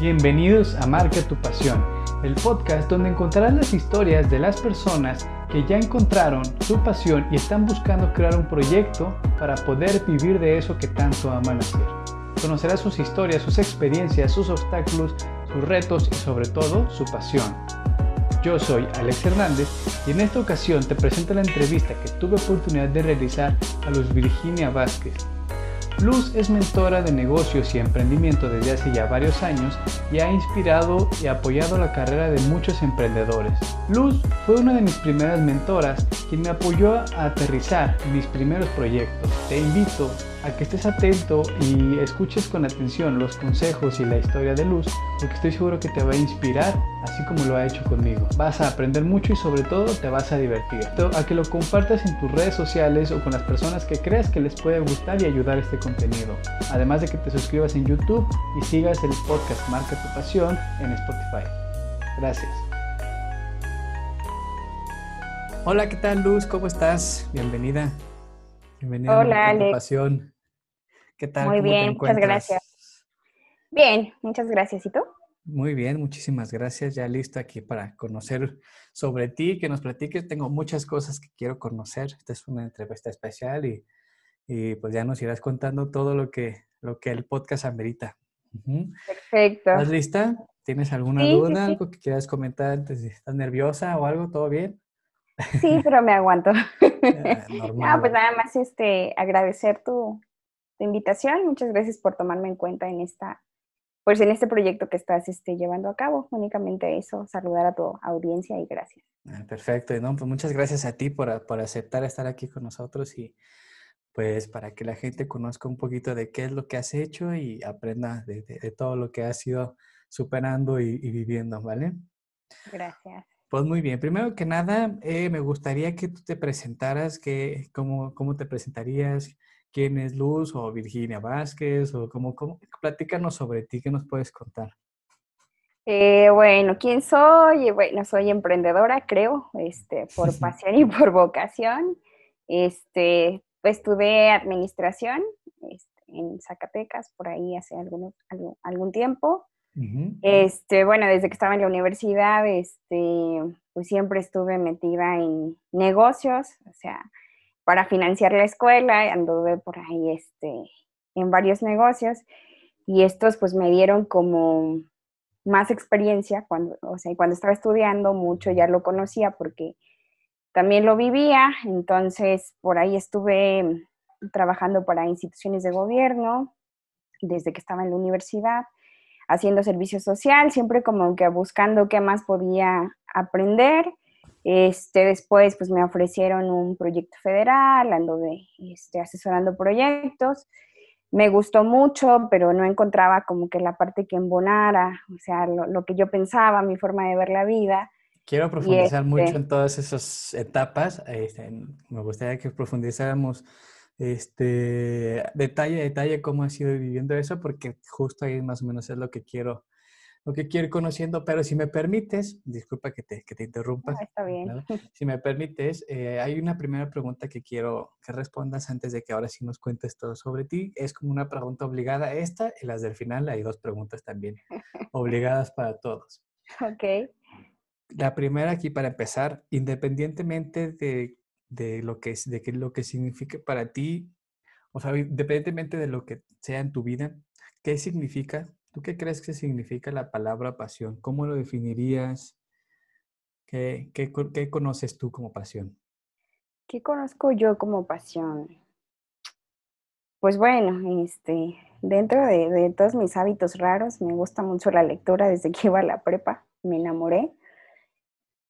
Bienvenidos a Marca tu Pasión, el podcast donde encontrarás las historias de las personas que ya encontraron su pasión y están buscando crear un proyecto para poder vivir de eso que tanto aman hacer. Conocerás sus historias, sus experiencias, sus obstáculos, sus retos y sobre todo su pasión. Yo soy Alex Hernández y en esta ocasión te presento la entrevista que tuve oportunidad de realizar a Luz Virginia Vázquez, Luz es mentora de negocios y emprendimiento desde hace ya varios años y ha inspirado y apoyado la carrera de muchos emprendedores. Luz fue una de mis primeras mentoras quien me apoyó a aterrizar mis primeros proyectos. Te invito a que estés atento y escuches con atención los consejos y la historia de Luz, porque estoy seguro que te va a inspirar, así como lo ha hecho conmigo. Vas a aprender mucho y sobre todo te vas a divertir. A que lo compartas en tus redes sociales o con las personas que creas que les puede gustar y ayudar este contenido. Además de que te suscribas en YouTube y sigas el podcast Marca tu Pasión en Spotify. Gracias. Hola, ¿qué tal Luz? ¿Cómo estás? Bienvenida. Bienvenida Hola, a tu pasión. ¿Qué tal? Muy bien, muchas gracias. Bien, muchas gracias. ¿Y tú? Muy bien, muchísimas gracias. Ya listo aquí para conocer sobre ti, que nos platiques. Tengo muchas cosas que quiero conocer. Esta es una entrevista especial y, y pues ya nos irás contando todo lo que, lo que el podcast amerita. Perfecto. ¿Estás lista? ¿Tienes alguna duda, algo que quieras comentar antes? ¿Estás nerviosa o algo? ¿Todo bien? Sí, pero me aguanto. no, pues nada más este, agradecer tu, invitación. Muchas gracias por tomarme en cuenta en esta, pues en este proyecto que estás este, llevando a cabo. Únicamente eso, saludar a tu audiencia y gracias. Ah, perfecto. No, pues muchas gracias a ti por, por aceptar estar aquí con nosotros y pues para que la gente conozca un poquito de qué es lo que has hecho y aprenda de, todo lo que has ido superando y, y viviendo, ¿vale? Gracias. Pues muy bien, primero que nada, eh, me gustaría que tú te presentaras, que, cómo, cómo te presentarías, quién es Luz o Virginia Vázquez, o cómo, cómo, platícanos sobre ti, ¿qué nos puedes contar? Eh, bueno, ¿quién soy? Bueno, soy emprendedora, creo, este, por pasión y por vocación. Este, pues, estudié administración este, en Zacatecas, por ahí hace algún, algún tiempo. Este, bueno, desde que estaba en la universidad, este, pues siempre estuve metida en negocios, o sea, para financiar la escuela, anduve por ahí, este, en varios negocios, y estos pues me dieron como más experiencia cuando, o sea, cuando estaba estudiando mucho ya lo conocía porque también lo vivía, entonces por ahí estuve trabajando para instituciones de gobierno desde que estaba en la universidad haciendo servicio social, siempre como que buscando qué más podía aprender. Este, después pues me ofrecieron un proyecto federal, ando de, este, asesorando proyectos. Me gustó mucho, pero no encontraba como que la parte que embonara, o sea, lo, que yo pensaba, mi forma de ver la vida. Quiero profundizar mucho este en todas esas etapas. Este, me gustaría que profundizáramos este, detalle a detalle cómo has ido viviendo eso, porque justo ahí más o menos es lo que quiero, lo que quiero ir conociendo, pero si me permites, disculpa que te, que te interrumpa. Ah, está bien. Si me permites, eh, hay una primera pregunta que quiero que respondas antes de que ahora sí nos cuentes todo sobre ti. Es como una pregunta obligada esta y las del final hay dos preguntas también obligadas para todos. Ok. La primera aquí para empezar, independientemente de de lo que, de que, lo que significa para ti, o sea, independientemente de lo que sea en tu vida, ¿qué significa? ¿Tú qué crees que significa la palabra pasión? ¿Cómo lo definirías? ¿Qué, qué, qué conoces tú como pasión? ¿Qué conozco yo como pasión? Pues bueno, este, dentro de, todos mis hábitos raros, me gusta mucho la lectura desde que iba a la prepa, me enamoré.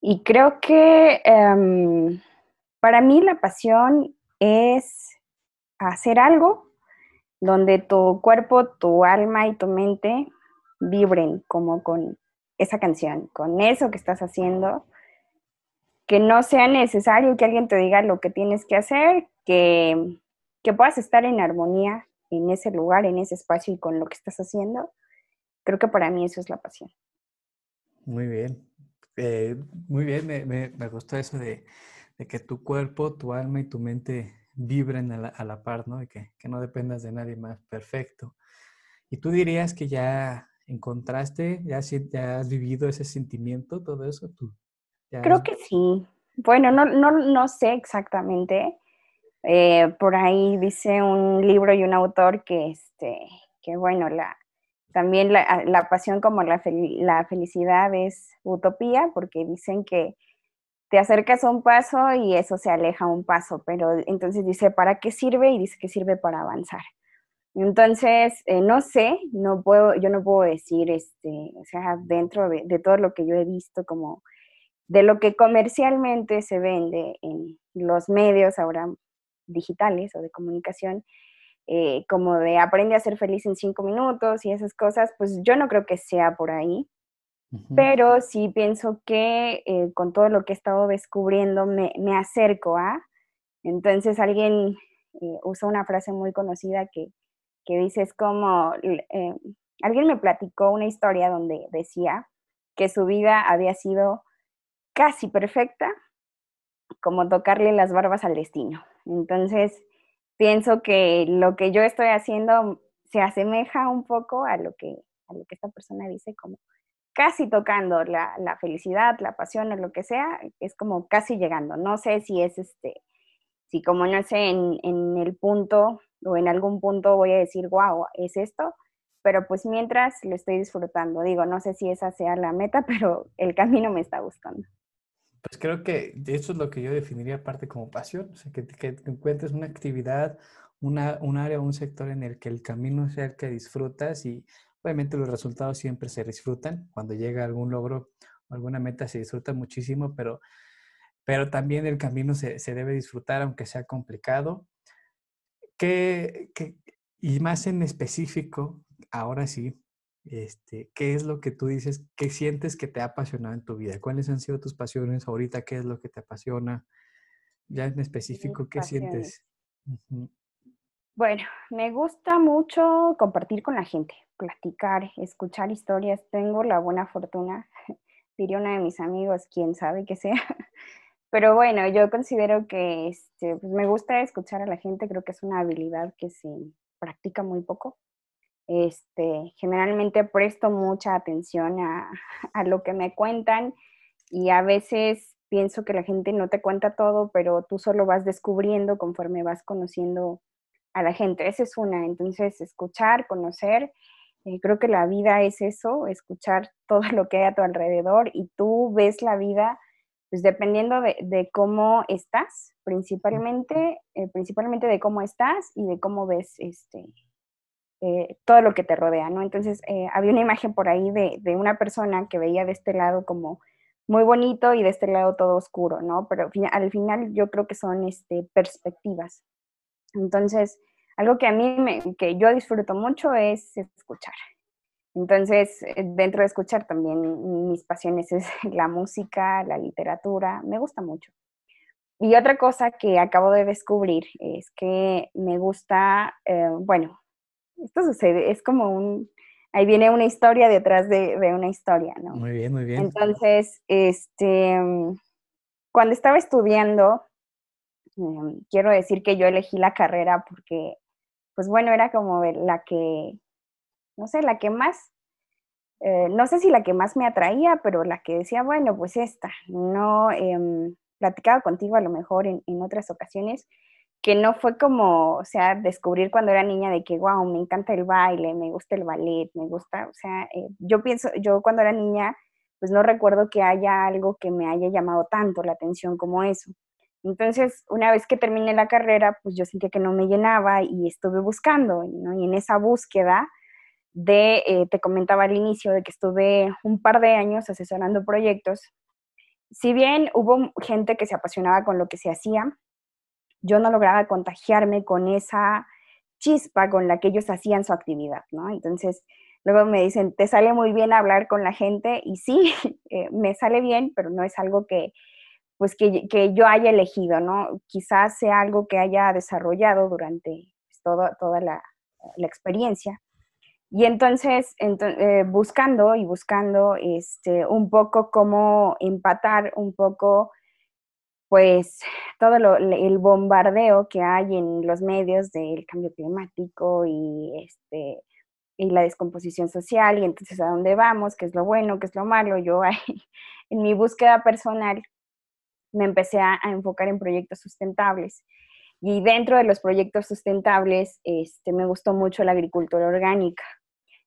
Y creo que em, para mí la pasión es hacer algo donde tu cuerpo, tu alma y tu mente vibren como con esa canción, con eso que estás haciendo, que no sea necesario que alguien te diga lo que tienes que hacer, que, puedas estar en armonía en ese lugar, en ese espacio y con lo que estás haciendo. Creo que para mí eso es la pasión. Muy bien, eh, muy bien, me gustó eso de de que tu cuerpo, tu alma y tu mente vibren a la, par, ¿no? De que, no dependas de nadie más. Perfecto. Y tú dirías que ya encontraste? ¿Ya, ya has vivido ese sentimiento, todo eso? ¿Tú Creo que sí. Bueno, no, no, no sé exactamente. Eh, por ahí dice un libro y un autor que, este, que bueno, la, también la, la pasión como la, la, felicidad es utopía, porque dicen que te acercas a un paso y eso se aleja un paso, pero entonces dice, ¿para qué sirve? Y dice que sirve para avanzar. Entonces, eh, no sé, no puedo, yo no puedo decir, este, o sea, dentro de, todo lo que yo he visto, como de lo que comercialmente se vende en los medios ahora digitales o de comunicación, eh, como de aprende a ser feliz en cinco minutos y esas cosas, pues yo no creo que sea por ahí, pero sí pienso que eh, con todo lo que he estado descubriendo me, me acerco a, entonces alguien eh, usa una frase muy conocida que, que dice, es como, alguien me platicó una historia donde decía que su vida había sido casi perfecta, como tocarle las barbas al destino. Entonces, pienso que lo que yo estoy haciendo se asemeja un poco a lo que, a lo que esta persona dice, como casi tocando la, felicidad, la pasión o lo que sea, es como casi llegando. No sé si es este, si como no sé, en, el punto o en algún punto voy a decir, wow, es esto, pero pues mientras lo estoy disfrutando. Digo, no sé si esa sea la meta, pero el camino me está buscando. Pues creo que eso es lo que yo definiría aparte como pasión, o sea, que, que encuentres una actividad, una, un área, un sector en el que el camino sea el que disfrutas y obviamente los resultados siempre se disfrutan, cuando llega algún logro o alguna meta se disfruta muchísimo, pero, pero también el camino se, se debe disfrutar aunque sea complicado. Que, que, y más en específico, ahora sí, este, ¿qué es lo que tú dices, qué sientes que te ha apasionado en tu vida? ¿Cuáles han sido tus pasiones ahorita? ¿Qué es lo que te apasiona? Ya en específico, ¿qué sientes? Bueno, me gusta mucho compartir con la gente, platicar, escuchar historias. Tengo la buena fortuna, diría uno de mis amigos, quién sabe que sea. Pero bueno, yo considero que este, pues me gusta escuchar a la gente, creo que es una habilidad que se practica muy poco. Este, generalmente presto mucha atención a, a, lo que me cuentan y a veces pienso que la gente no te cuenta todo, pero tú solo vas descubriendo conforme vas conociendo a la gente. Esa es una. Entonces, escuchar, conocer. Eh, creo que la vida es eso, escuchar todo lo que hay a tu alrededor y tú ves la vida pues dependiendo de, de cómo estás, principalmente, eh, principalmente de cómo estás y de cómo ves este, eh, todo lo que te rodea, ¿no? Entonces, había una imagen por ahí de, de, una persona que veía de este lado como muy bonito y de este lado todo oscuro, ¿no? Pero al final yo creo que son este, perspectivas. Entonces, algo que a mí, me, que yo disfruto mucho es escuchar. Entonces, eh, dentro de escuchar también mis pasiones es la música, la literatura, me gusta mucho. Y otra cosa que acabo de descubrir es que me gusta, eh, bueno, esto sucede, es como un, ahí viene una historia detrás de, de, una historia, ¿no? Muy bien, muy bien. Entonces, este, cuando estaba estudiando, eh, quiero decir que yo elegí la carrera porque, pues bueno, era como la que, no sé, la que más, eh, no sé si la que más me atraía, pero la que decía, bueno, pues esta, no, eh, platicaba contigo a lo mejor en, en otras ocasiones, que no fue como, o sea, descubrir cuando era niña de que, wow, me encanta el baile, me gusta el ballet, me gusta, o sea, eh, yo pienso, yo cuando era niña, pues no recuerdo que haya algo que me haya llamado tanto la atención como eso. Entonces, una vez que terminé la carrera, pues yo sentía que no me llenaba y estuve buscando. Y en esa búsqueda de, eh, te comentaba al inicio, de que estuve un par de años asesorando proyectos, si bien hubo gente que se apasionaba con lo que se hacía, yo no lograba contagiarme con esa chispa con la que ellos hacían su actividad, ¿no? Entonces, luego me dicen, te sale muy bien hablar con la gente y sí, eh, me sale bien, pero no es algo que, pues, que, que, yo haya elegido, ¿no? Quizás sea algo que haya desarrollado durante pues, toda la, la, experiencia. Y entonces, eh, buscando y buscando este, un poco cómo empatar un poco pues todo el bombardeo que hay en los medios del cambio climático y este y la descomposición social y entonces a dónde vamos, qué es lo bueno, qué es lo malo. Yo en mi búsqueda personal me empecé a, enfocar en proyectos sustentables. Y dentro de los proyectos sustentables, este, me gustó mucho la agricultura orgánica.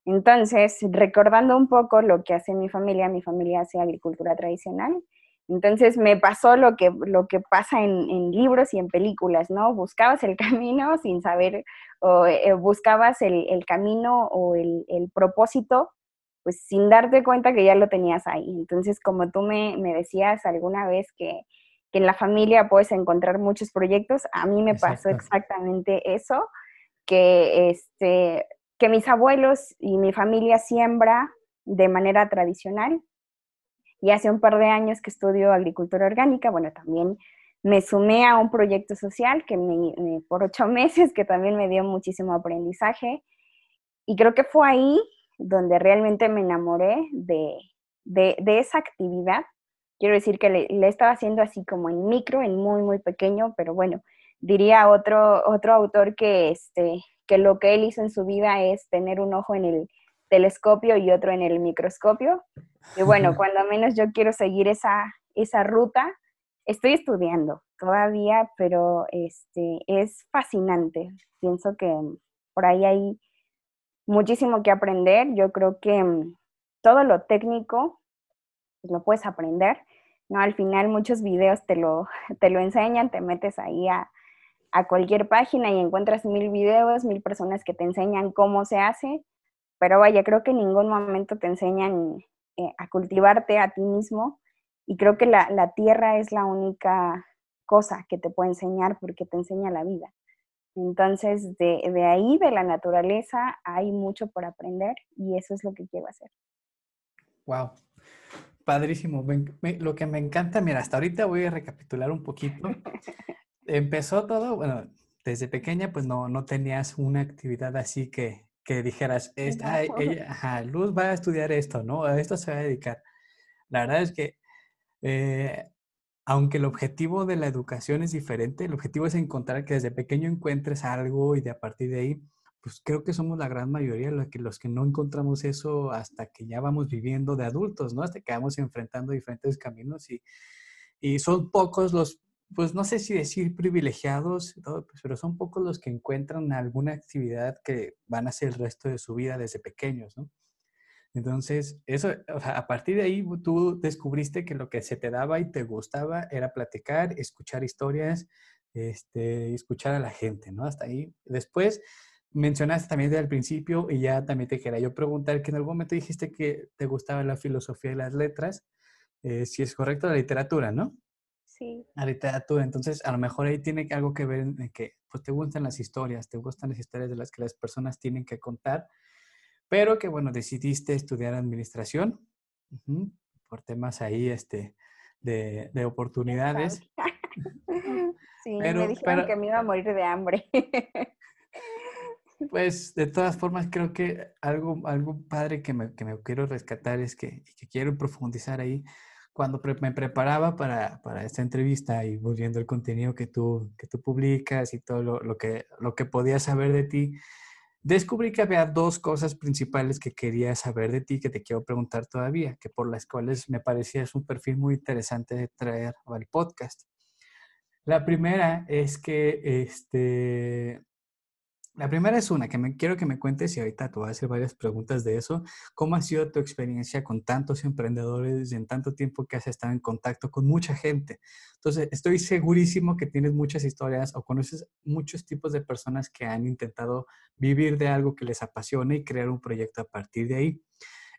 Entonces, recordando un poco lo que hace mi familia, mi familia hace agricultura tradicional. Entonces me pasó lo que, lo que pasa en, libros y en películas, ¿no? Buscabas el camino sin saber, o eh, buscabas el, camino o el, propósito, pues sin darte cuenta que ya lo tenías ahí. Entonces, como tú me, decías alguna vez que, en la familia puedes encontrar muchos proyectos, a mí me pasó exactamente eso, que este, que mis abuelos y mi familia siembra de manera tradicional. Y hace un par de años que estudio agricultura orgánica, bueno, también me sumé a un proyecto social que me, por ocho meses, que también me dio muchísimo aprendizaje. Y creo que fue ahí donde realmente me enamoré de, de, esa actividad. Quiero decir que le, le, estaba haciendo así como en micro, en muy, muy pequeño, pero bueno, diría otro, otro autor que, este, que lo que él hizo en su vida es tener un ojo en el telescopio y otro en el microscopio. Y bueno, cuando menos yo quiero seguir esa, esa ruta, estoy estudiando todavía, pero este, es fascinante. Pienso que por ahí hay muchísimo que aprender. Yo creo que mm, todo lo técnico pues, lo puedes aprender. ¿no? Al final muchos videos te lo, te lo enseñan, te metes ahí a, a cualquier página y encuentras mil videos, mil personas que te enseñan cómo se hace, pero vaya, creo que en ningún momento te enseñan eh, a cultivarte a ti mismo y creo que la, la, tierra es la única cosa que te puede enseñar porque te enseña la vida. Entonces, de, de ahí, de la naturaleza, hay mucho por aprender y eso es lo que quiero hacer. Wow, padrísimo. lo que me encanta, mira, hasta ahorita voy a recapitular un poquito. empezó todo, bueno, desde pequeña pues no, no tenías una actividad así que, que dijeras, esta, ella, Luz va a estudiar esto, ¿no? A esto se va a dedicar. La verdad es que, eh, aunque el objetivo de la educación es diferente, el objetivo es encontrar que desde pequeño encuentres algo y de a partir de ahí, pues creo que somos la gran mayoría los que, los que no encontramos eso hasta que ya vamos viviendo de adultos, ¿no? Hasta que vamos enfrentando diferentes caminos y, y son pocos los pues no sé si decir privilegiados, pues, pero son pocos los que encuentran alguna actividad que van a hacer el resto de su vida desde pequeños, ¿no? Entonces, eso, o sea, a partir de ahí tú descubriste que lo que se te daba y te gustaba era platicar, escuchar historias, este, escuchar a la gente, ¿no? Hasta ahí. Después mencionaste también desde el principio y ya también te quería yo preguntar que en algún momento dijiste que te gustaba la filosofía y las letras, eh, si es correcto, la literatura, ¿no? Sí. La literatura. Entonces, a lo mejor ahí tiene algo que ver en que pues, te gustan las historias, te gustan las historias de las que las personas tienen que contar, pero que, bueno, decidiste estudiar administración por temas ahí este, de, de oportunidades. sí, me dijeron que me iba a morir de hambre. Pues de todas formas creo que algo, algo padre que me, que me quiero rescatar es que, que quiero profundizar ahí cuando me preparaba para, para, esta entrevista y viendo el contenido que tú, que tú publicas y todo lo, lo, que, lo que podía saber de ti, descubrí que había dos cosas principales que quería saber de ti, que te quiero preguntar todavía, que por las cuales me parecía es un perfil muy interesante de traer al podcast. La primera es que este, la primera es una que me quiero que me cuentes y ahorita te voy a hacer varias preguntas de eso. ¿Cómo ha sido tu experiencia con tantos emprendedores en tanto tiempo que has estado en contacto con mucha gente? Entonces, estoy segurísimo que tienes muchas historias o conoces muchos tipos de personas que han intentado vivir de algo que les apasiona y crear un proyecto a partir de ahí.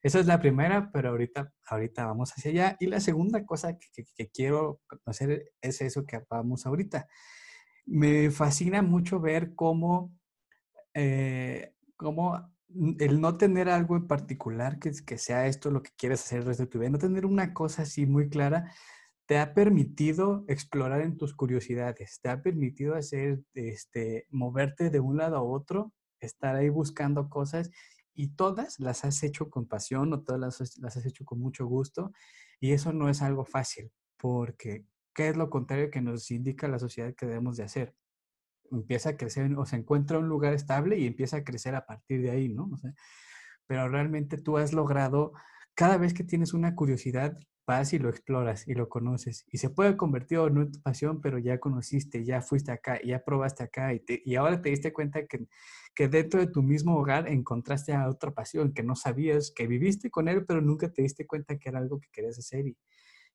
Esa es la primera, pero ahorita, ahorita vamos hacia allá. Y la segunda cosa que, quiero conocer es eso que vamos ahorita. Me fascina mucho ver cómo eh, como el no tener algo en particular que, que sea esto lo que quieres hacer el resto de tu vida, no tener una cosa así muy clara, te ha permitido explorar en tus curiosidades, te ha permitido hacer, este, moverte de un lado a otro, estar ahí buscando cosas y todas las has hecho con pasión o todas las, las has hecho con mucho gusto y eso no es algo fácil porque ¿qué es lo contrario que nos indica la sociedad que debemos de hacer? Empieza a crecer o se encuentra un lugar estable y empieza a crecer a partir de ahí, ¿no? pero realmente tú has logrado, cada vez que tienes una curiosidad, vas y lo exploras y lo conoces. Y se puede convertir en una pasión, pero ya conociste, ya fuiste acá, ya probaste acá y, y ahora te diste cuenta que, que, dentro de tu mismo hogar encontraste a otra pasión que no sabías, que viviste con él, pero nunca te diste cuenta que era algo que querías hacer y,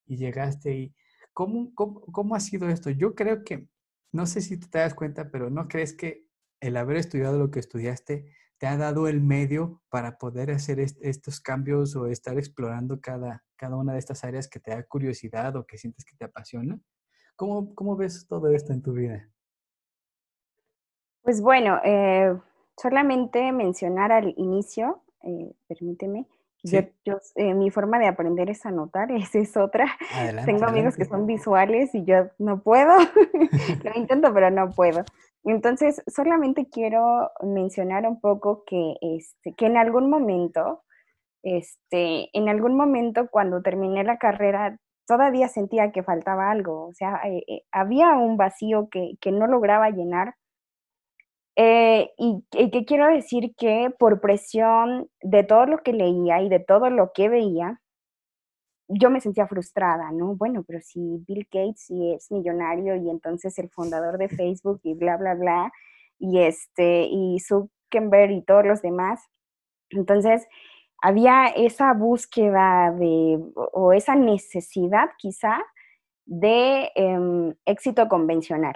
y llegaste y... ¿Cómo, cómo, ¿Cómo ha sido esto? Yo creo que, no sé si te das cuenta, pero ¿no crees que el haber estudiado lo que estudiaste te ha dado el medio para poder hacer estos cambios o estar explorando cada, cada una de estas áreas que te da curiosidad o que sientes que te apasiona? ¿Cómo, cómo ves todo esto en tu vida? Pues bueno, eh, solamente mencionar al inicio, eh, permíteme, yo, eh, mi forma de aprender es anotar, esa es otra. Tengo amigos que son visuales y yo no puedo, lo intento pero no puedo. Entonces, solamente quiero mencionar un poco que, este, que en algún momento, este, en algún momento cuando terminé la carrera, todavía sentía que faltaba algo, o sea, eh, eh, había un vacío que, no lograba llenar. Eh, y, y que quiero decir que por presión de todo lo que leía y de todo lo que veía, yo me sentía frustrada, ¿no? Bueno, pero si Bill Gates es millonario y entonces el fundador de Facebook y bla, bla, bla, y este, y Zuckerberg y todos los demás, entonces había esa búsqueda de, o esa necesidad quizá de em, éxito convencional.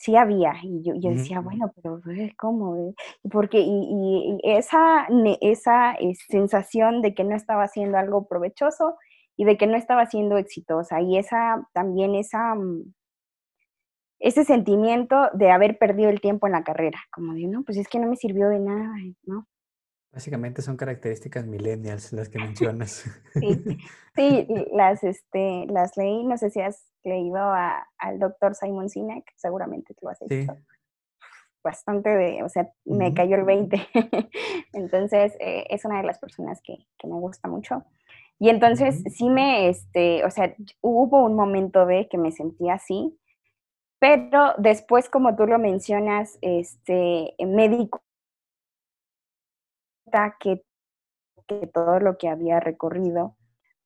Sí había, y yo, decía, bueno, pero ¿cómo? Porque, y, y esa, esa eh, sensación de que no estaba haciendo algo provechoso, y de que no estaba siendo exitosa. Y esa también esa mm, ese sentimiento de haber perdido el tiempo en la carrera, como de, no, pues es que no me sirvió de nada, ¿no? Básicamente son características millennials las que mencionas. Sí, sí las, este, las leí, no sé si has leído al doctor Simon Sinek, seguramente lo has hecho. Bastante de, o sea, me cayó el 20. Entonces, eh, es una de las personas que, que me gusta mucho. Y entonces sí me, este, o sea, hubo un momento de que me sentía así, pero después, como tú lo mencionas, este, me di que, que todo lo que había recorrido,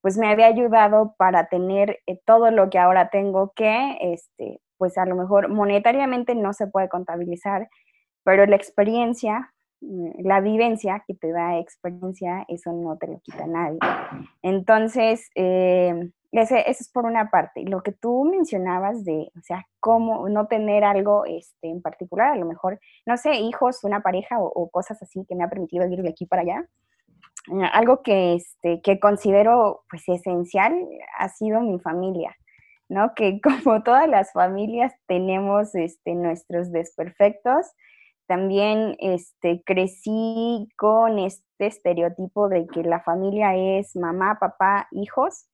pues me había ayudado para tener eh, todo lo que ahora tengo que, este, pues a lo mejor monetariamente no se puede contabilizar, pero la experiencia Mm, la vivencia que te da experiencia, eso no te lo quita nadie. Entonces, eh, ese, eso es por una parte. Lo que tú mencionabas de, o sea, cómo no tener algo este, en particular, a lo mejor, no sé, hijos, una pareja o, cosas así que me ha permitido ir de aquí para allá. Eh, algo que, este, que considero pues esencial ha sido mi familia. ¿no? Que como todas las familias tenemos este, nuestros desperfectos, también este, crecí con este estereotipo de que la familia es mamá, papá, hijos,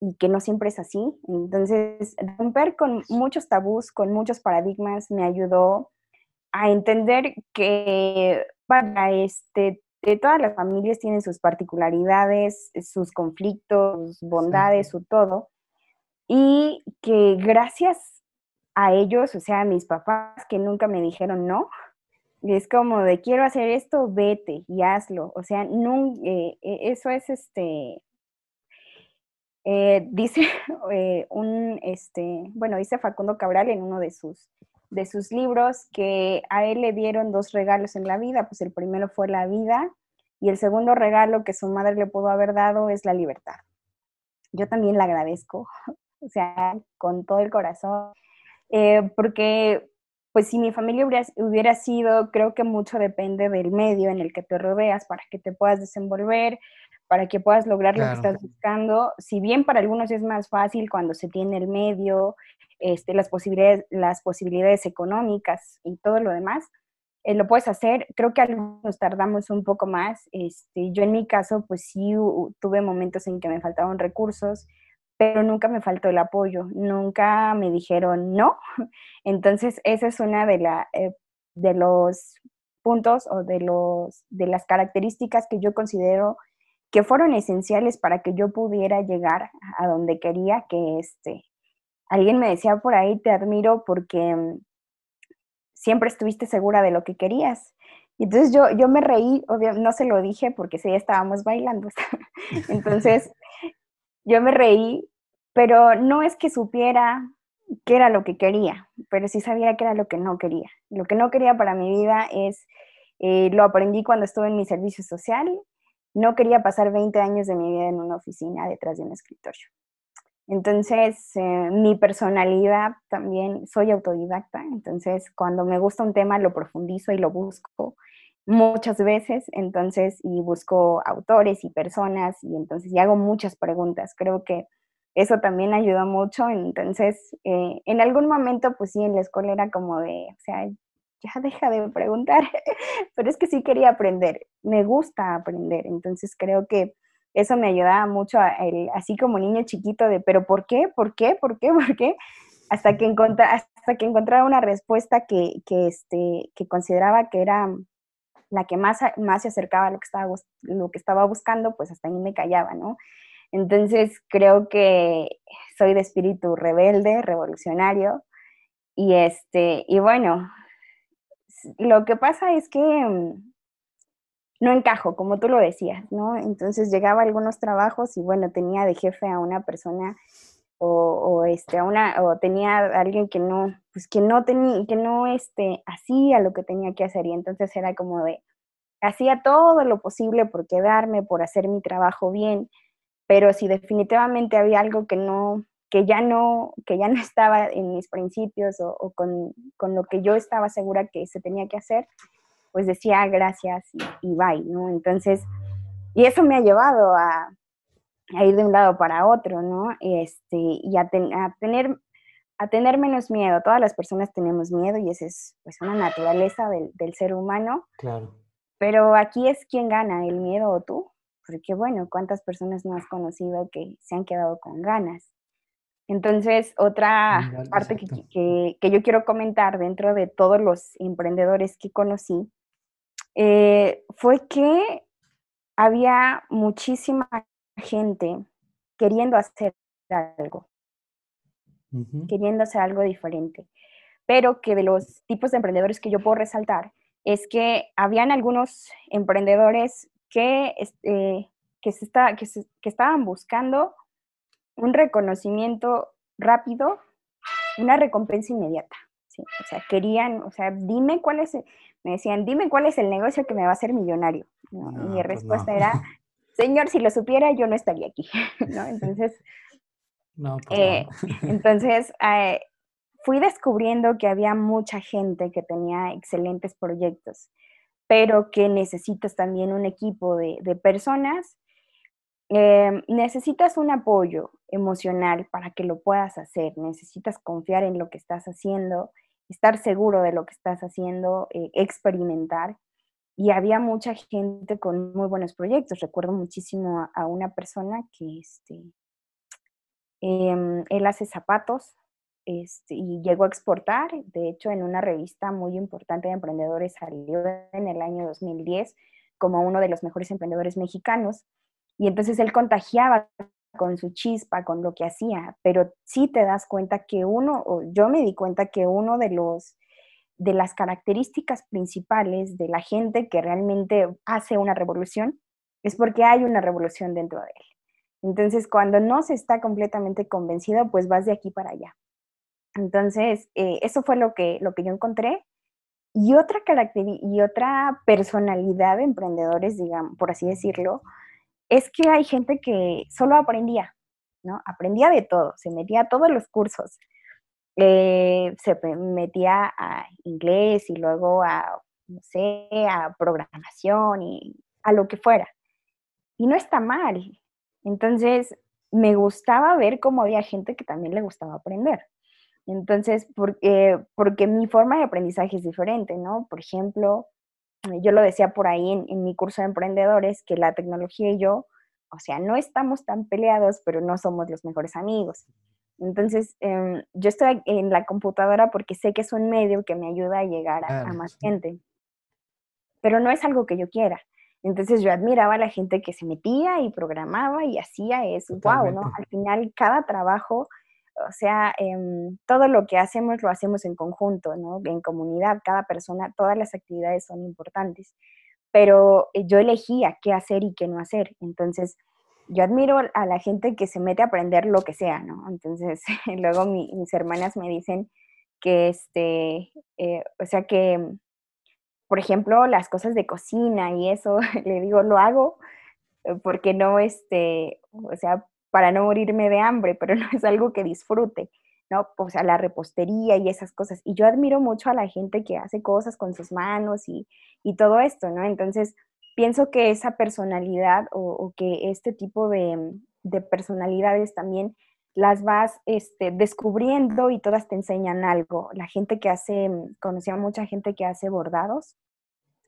y que no siempre es así. Entonces, romper con muchos tabús, con muchos paradigmas, me ayudó a entender que para este, todas las familias tienen sus particularidades, sus conflictos, bondades, su todo, y que gracias a ellos, o sea, a mis papás que nunca me dijeron no, es como de quiero hacer esto, vete y hazlo. O sea, no, eh, e, eso es este. Eh, dice eh, un, este, bueno, dice Facundo Cabral en uno de sus, de sus libros que a él le dieron dos regalos en la vida, pues el primero fue la vida y el segundo regalo que su madre le pudo haber dado es la libertad. Yo también le agradezco, o sea, con todo el corazón, porque pues si mi familia hubiera, sido, creo que mucho depende del medio en el que te rodeas para que te puedas desenvolver, para que puedas lograr lo que estás buscando. Si bien para algunos es más fácil cuando se tiene el medio, este, las, posibilidades, las posibilidades económicas y todo lo demás, eh, lo puedes hacer. Creo que algunos tardamos un poco más. Este, yo en mi caso, pues sí tuve momentos en que me faltaban recursos pero nunca me faltó el apoyo, nunca me dijeron no. Entonces, esa es una de, la, eh, de los puntos o de, los, de las características que yo considero que fueron esenciales para que yo pudiera llegar a donde quería que este alguien me decía por ahí te admiro porque mm, siempre estuviste segura de lo que querías. Y entonces yo, yo me reí, obviamente no se lo dije porque sí estábamos bailando. entonces yo me reí, pero no es que supiera qué era lo que quería, pero sí sabía qué era lo que no quería. Lo que no quería para mi vida es, eh, lo aprendí cuando estuve en mi servicio social, no quería pasar 20 años de mi vida en una oficina detrás de un escritorio. Entonces, eh, mi personalidad también, soy autodidacta, entonces cuando me gusta un tema lo profundizo y lo busco muchas veces, entonces, y busco autores y personas, y entonces, y hago muchas preguntas. Creo que eso también ayudó mucho, entonces, eh, en algún momento, pues sí, en la escuela era como de, o sea, ya deja de preguntar, pero es que sí quería aprender, me gusta aprender, entonces creo que eso me ayudaba mucho, así como niño chiquito de, pero ¿por qué? ¿Por qué? ¿Por qué? ¿Por qué? Hasta que, hasta que encontraba una respuesta que, que, este, que consideraba que era la que más, más se acercaba a lo que, estaba, lo que estaba buscando, pues hasta ahí me callaba, ¿no? Entonces creo que soy de espíritu rebelde, revolucionario, y este, y bueno, lo que pasa es que mm, no encajo, como tú lo decías, ¿no? Entonces llegaba a algunos trabajos y bueno, tenía de jefe a una persona o, este, a una, o tenía a alguien que no, pues que no tenía, que no este, hacía lo que tenía que hacer y entonces era como de, hacía todo lo posible por quedarme, por hacer mi trabajo bien, pero si definitivamente había algo que no, que ya no, que ya no estaba en mis principios o, con, con, lo que yo estaba segura que se tenía que hacer, pues decía gracias y, bye, ¿no? Entonces, y eso me ha llevado a, ir de un lado para otro, ¿no? Este, y a, tener a tener menos miedo. Todas las personas tenemos miedo y esa es pues, una naturaleza del, del, ser humano. Claro. Pero aquí es quién gana, el miedo o tú. Porque bueno, ¿cuántas personas no has conocido que se han quedado con ganas? Entonces, otra parte que, que, que, yo quiero comentar dentro de todos los emprendedores que conocí eh, fue que había muchísima gente queriendo hacer algo, queriendo hacer algo diferente, pero que de los tipos de emprendedores que yo puedo resaltar es que habían algunos emprendedores que, este, que, se está, que, que estaban buscando un reconocimiento rápido, una recompensa inmediata. ¿sí? O sea, querían, o sea, dime cuál es, me decían, dime cuál es el negocio que me va a hacer millonario. y mi pues respuesta era, señor, si lo supiera, yo no estaría aquí. ¿no? Entonces, pues eh, entonces eh, fui descubriendo que había mucha gente que tenía excelentes proyectos, pero que necesitas también un equipo de, de personas eh, necesitas un apoyo emocional para que lo puedas hacer, necesitas confiar en lo que estás haciendo estar seguro de lo que estás haciendo, eh, experimentar. Y había mucha gente con muy buenos proyectos. Recuerdo muchísimo a, una persona que este, em, él hace zapatos este, y llegó a exportar. De hecho, en una revista muy importante de emprendedores salió en el año 2010 como uno de los mejores emprendedores mexicanos. Y entonces él contagiaba con su chispa, con lo que hacía, pero sí te das cuenta que uno, o yo me di cuenta que uno de los de las características principales de la gente que realmente hace una revolución es porque hay una revolución dentro de él. Entonces, cuando no se está completamente convencido, pues vas de aquí para allá. Entonces, eh, eso fue lo que, lo que yo encontré. Y otra, y otra personalidad de emprendedores, digamos, por así decirlo, es que hay gente que solo aprendía, ¿no? Aprendía de todo, se metía a todos los cursos. Eh, se metía a inglés y luego a, no sé, a programación y a lo que fuera. Y no está mal. Entonces, me gustaba ver cómo había gente que también le gustaba aprender. Entonces, porque, porque mi forma de aprendizaje es diferente, ¿no? Por ejemplo, yo lo decía por ahí en, mi curso de emprendedores, que la tecnología y yo, o sea, no estamos tan peleados, pero no somos los mejores amigos. Entonces, em, yo estoy en la computadora porque sé que es un medio que me ayuda a llegar a, más gente, pero no es algo que yo quiera. Entonces yo admiraba a la gente que se metía y programaba y hacía eso. Wow, ¿no? Al final cada trabajo o sea, em, todo lo que hacemos lo hacemos en conjunto, ¿no? En comunidad, cada persona, todas las actividades son importantes, pero eh, yo elegía qué hacer y qué no hacer. Entonces, yo admiro a la gente que se mete a aprender lo que sea, ¿no? Entonces, luego mis hermanas me dicen que, este, eh, o sea, que, por ejemplo, las cosas de cocina y eso, le digo, lo hago eh, porque no, este, o sea, para no morirme de hambre, pero no es algo que disfrute, ¿no? O sea, la repostería y esas cosas. Y yo admiro mucho a la gente que hace cosas con sus manos y, y todo esto, ¿no? Entonces, pienso que esa personalidad o, que este tipo de, de, personalidades también las vas este, descubriendo y todas te enseñan algo. La gente que hace, conocí a mucha gente que hace bordados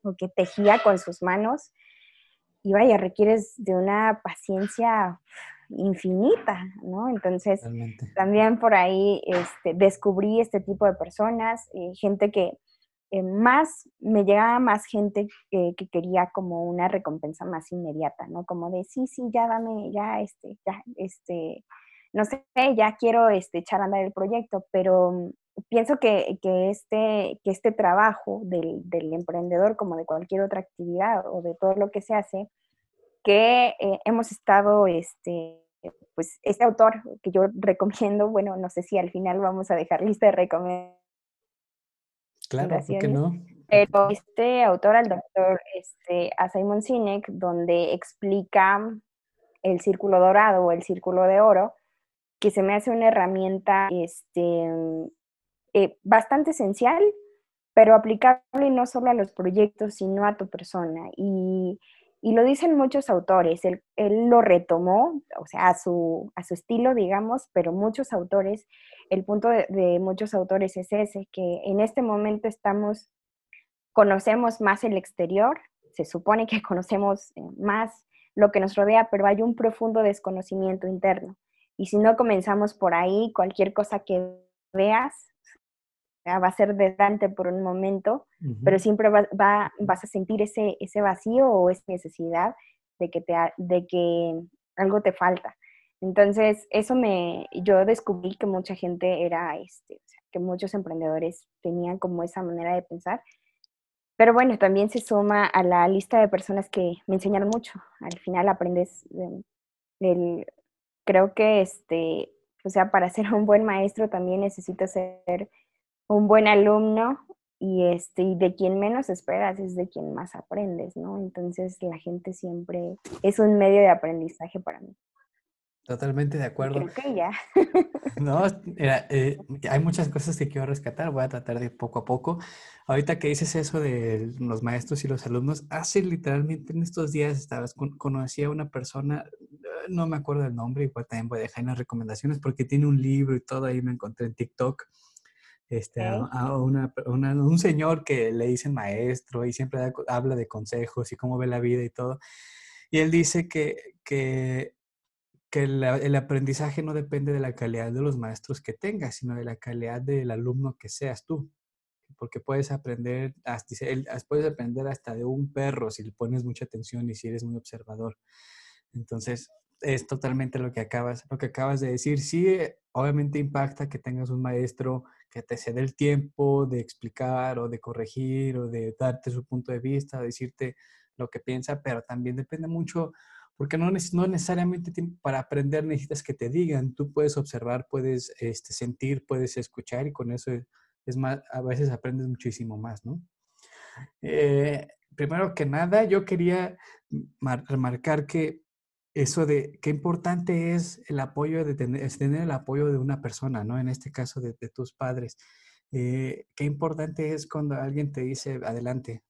o que tejía con sus manos y vaya, requieres de una paciencia infinita, ¿no? Entonces, también por ahí este, descubrí este tipo de personas, eh, gente que eh, más, me llegaba más gente que quería como una recompensa más inmediata, ¿no? Como de, sí, sí, ya dame, ya, este, ya, este, no sé, ya quiero este, echar a andar el proyecto, pero pienso que, que, este, que este trabajo del, del, emprendedor, como de cualquier otra actividad o de todo lo que se hace, que eh, hemos estado, este, pues este autor que yo recomiendo, bueno, no sé si al final vamos a dejar lista de recomendaciones. Claro, ¿por qué no? Pero este autor, el doctor este, a Simon Sinek, donde explica el círculo dorado o el círculo de oro, que se me hace una herramienta este, eh, bastante esencial, pero aplicable no solo a los proyectos, sino a tu persona. Y y lo dicen muchos autores, él, lo retomó, o sea, a su, a su estilo, digamos, pero muchos autores, el punto de, muchos autores es ese, que en este momento estamos, conocemos más el exterior, se supone que conocemos eh, más lo que nos rodea, pero hay un profundo desconocimiento interno. Y si no comenzamos por ahí, cualquier cosa que veas va a ser desdante por un momento, pero siempre va, vas a sentir ese, ese vacío o esa necesidad de que, te, de que algo te falta. Entonces, eso me, yo descubrí que mucha gente era, este, que muchos emprendedores tenían como esa manera de pensar. Pero bueno, también se suma a la lista de personas que me enseñaron mucho. Al final aprendes, el, creo que, este, o sea, para ser un buen maestro también necesitas ser un buen alumno y este y de quien menos esperas es de quien más aprendes, ¿no? Entonces la gente siempre es un medio de aprendizaje para mí. Totalmente de acuerdo. Creo que ya. No, eh, hay muchas cosas que quiero rescatar, voy a tratar de poco a poco. Ahorita que dices eso de los maestros y los alumnos, hace literalmente en estos días estabas, conocí a una persona, no me acuerdo el nombre, igual también voy a dejar en las recomendaciones porque tiene un libro y todo, ahí me encontré en TikTok este, a, un señor que le dicen maestro y siempre habla de consejos y cómo ve la vida y todo. Y él dice que, que, que el aprendizaje no depende de la calidad de los maestros que tengas, sino de la calidad del alumno que seas tú. Porque puedes aprender, hasta, puedes aprender hasta de un perro si le pones mucha atención y si eres muy observador. Entonces, es totalmente lo que acabas, lo que acabas de decir. Sí, obviamente impacta que tengas un maestro que te cede el tiempo de explicar o de corregir o de darte su punto de vista, decirte lo que piensa, pero también depende mucho, porque no, no necesariamente para aprender necesitas que te digan, tú puedes observar, puedes este, sentir, puedes escuchar y con eso es, más, a veces aprendes muchísimo más, ¿no? Eh, primero que nada, yo quería remarcar que eso de qué importante es el apoyo de tener, el apoyo de una persona, ¿no? En este caso de, tus padres. Eh, qué importante es cuando alguien te dice, adelante,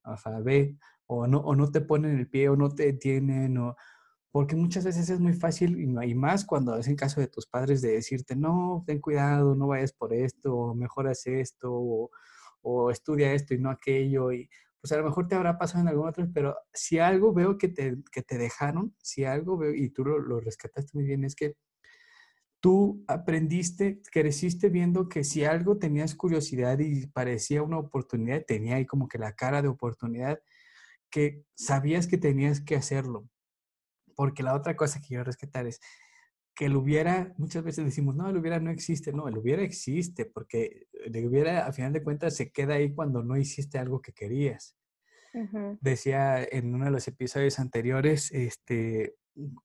ve, o no, o no te ponen el pie, o no te detienen, o, porque muchas veces es muy fácil, y, más cuando es en caso de tus padres, de decirte, no, ten cuidado, no vayas por esto, o mejor haz esto, o, o estudia esto y no aquello, y pues a lo mejor te habrá pasado en algún otro, pero si algo veo que te, que te dejaron, si algo veo, y tú lo, lo, rescataste muy bien, es que tú aprendiste, creciste viendo que si algo tenías curiosidad y parecía una oportunidad, tenía ahí como que la cara de oportunidad, que sabías que tenías que hacerlo. Porque la otra cosa que quiero rescatar es que el hubiera, muchas veces decimos, no, el hubiera no existe, no, el hubiera existe, porque el hubiera, a final de cuentas, se queda ahí cuando no hiciste algo que querías. Decía en uno de los episodios anteriores, este,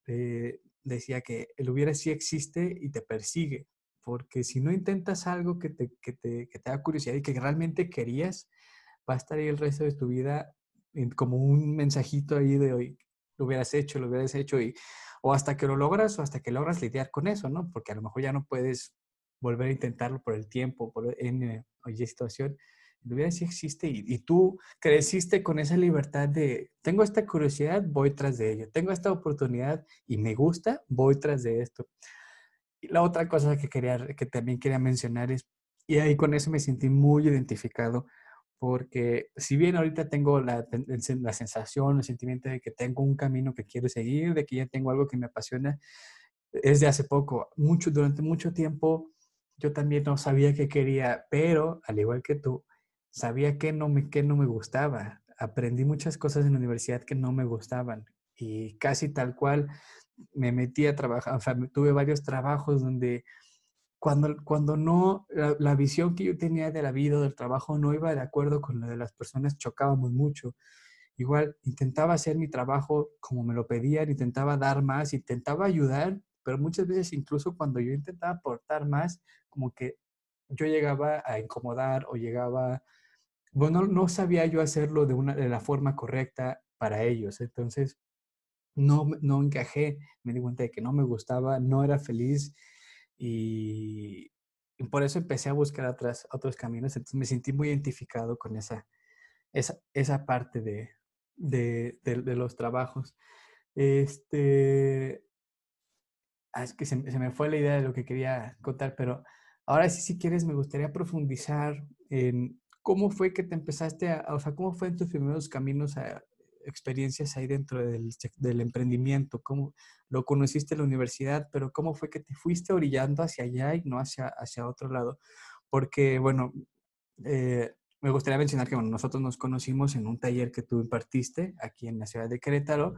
eh, decía que el hubiera sí existe y te persigue, porque si no intentas algo que te, que te, que te da curiosidad y que realmente querías, va a estar ahí el resto de tu vida como un mensajito ahí de hoy, lo hubieras hecho, lo hubieras hecho y o hasta que lo logras o hasta que logras lidiar con eso, ¿no? Porque a lo mejor ya no puedes volver a intentarlo por el tiempo, por en oye situación. El hubiera sí existe y, y, tú creciste con esa libertad de, tengo esta curiosidad, voy tras de ello, tengo esta oportunidad y me gusta, voy tras de esto. Y la otra cosa que, quería, que también quería mencionar es, y ahí con eso me sentí muy identificado, porque si bien ahorita tengo la, la, sensación, el sentimiento de que tengo un camino que quiero seguir, de que ya tengo algo que me apasiona, es de hace poco. Mucho, durante mucho tiempo yo también no sabía qué quería, pero al igual que tú, sabía que no me, que no me gustaba. Aprendí muchas cosas en la universidad que no me gustaban y casi tal cual me metí a trabajar, o sea, tuve varios trabajos donde cuando, cuando no, la, visión que yo tenía de la vida, del trabajo, no iba de acuerdo con la de las personas, chocábamos mucho. Igual intentaba hacer mi trabajo como me lo pedían, intentaba dar más, intentaba ayudar, pero muchas veces incluso cuando yo intentaba aportar más, como que yo llegaba a incomodar o llegaba, bueno, no sabía yo hacerlo de, una, de la forma correcta para ellos. Entonces, no, no encajé, me di cuenta de que no me gustaba, no era feliz y, por eso empecé a buscar otras, otros caminos. Entonces me sentí muy identificado con esa, esa, esa parte de, de, de, los trabajos. Este, ah, es que se, se, me fue la idea de lo que quería contar, pero ahora sí, si quieres, me gustaría profundizar en cómo fue que te empezaste a, o sea, cómo fue en tus primeros caminos a, experiencias ahí dentro del, emprendimiento? ¿Cómo lo conociste en la universidad, pero cómo fue que te fuiste orillando hacia allá y no hacia, hacia otro lado? Porque, bueno, eh, me gustaría mencionar que nosotros nos conocimos en un taller que tú impartiste aquí en la ciudad de Querétaro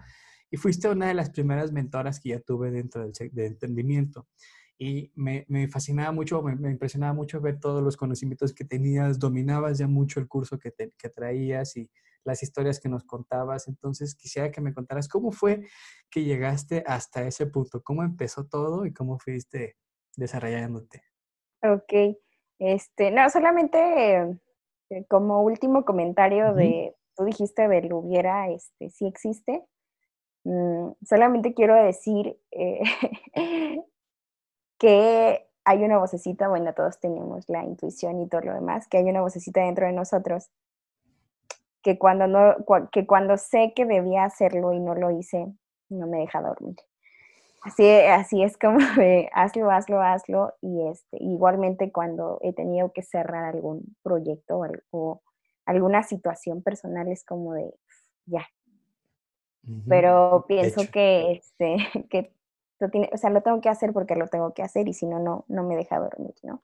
y fuiste una de las primeras mentoras que ya tuve dentro del, del emprendimiento y me, me fascinaba mucho, me, me, impresionaba mucho ver todos los conocimientos que tenías, dominabas ya mucho el curso que, te, que traías y las historias que nos contabas. Entonces, quisiera que me contaras cómo fue que llegaste hasta ese punto, cómo empezó todo y cómo fuiste desarrollándote. Ok, este, no, solamente eh, como último comentario de, tú dijiste del hubiera, este, sí existe. Mm, solamente quiero decir eh, que hay una vocecita, bueno, todos tenemos la intuición y todo lo demás, que hay una vocecita dentro de nosotros que cuando, no, que cuando sé que debía hacerlo y no lo hice, no me deja dormir. Así, así es como de hazlo, hazlo, hazlo. Y este, igualmente cuando he tenido que cerrar algún proyecto o, alguna situación personal es como de ya. Pero pienso que, este, que lo, tiene, o sea, lo tengo que hacer porque lo tengo que hacer y si no, no, no me deja dormir, ¿no?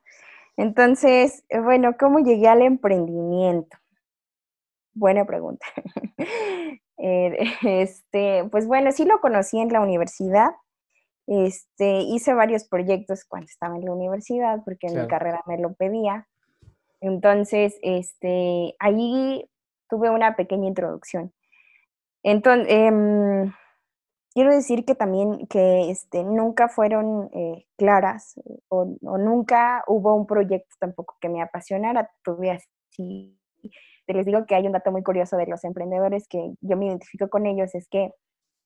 Entonces, bueno, ¿cómo llegué al emprendimiento? Buena pregunta. Eh, este, pues bueno, sí lo conocí en la universidad. Este, hice varios proyectos cuando estaba en la universidad porque en mi carrera me lo pedía. Entonces, este, ahí tuve una pequeña introducción. Entonces, em, quiero decir que también que este, nunca fueron eh, claras o, o, nunca hubo un proyecto tampoco que me apasionara. Tuve así te les digo que hay un dato muy curioso de los emprendedores que yo me identifico con ellos, es que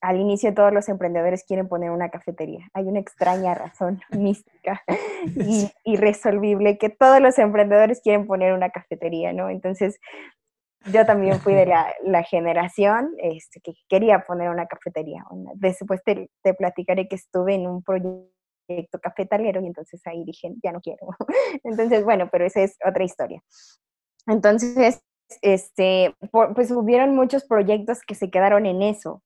al inicio todos los emprendedores quieren poner una cafetería. Hay una extraña razón mística y irresolvible que todos los emprendedores quieren poner una cafetería, ¿no? Entonces, yo también fui de la, la generación este, que quería poner una cafetería. Después te, te, platicaré que estuve en un proyecto cafetalero y entonces ahí dije, ya no quiero. Entonces, bueno, pero esa es otra historia. Entonces, este, pues hubieron muchos proyectos que se quedaron en eso,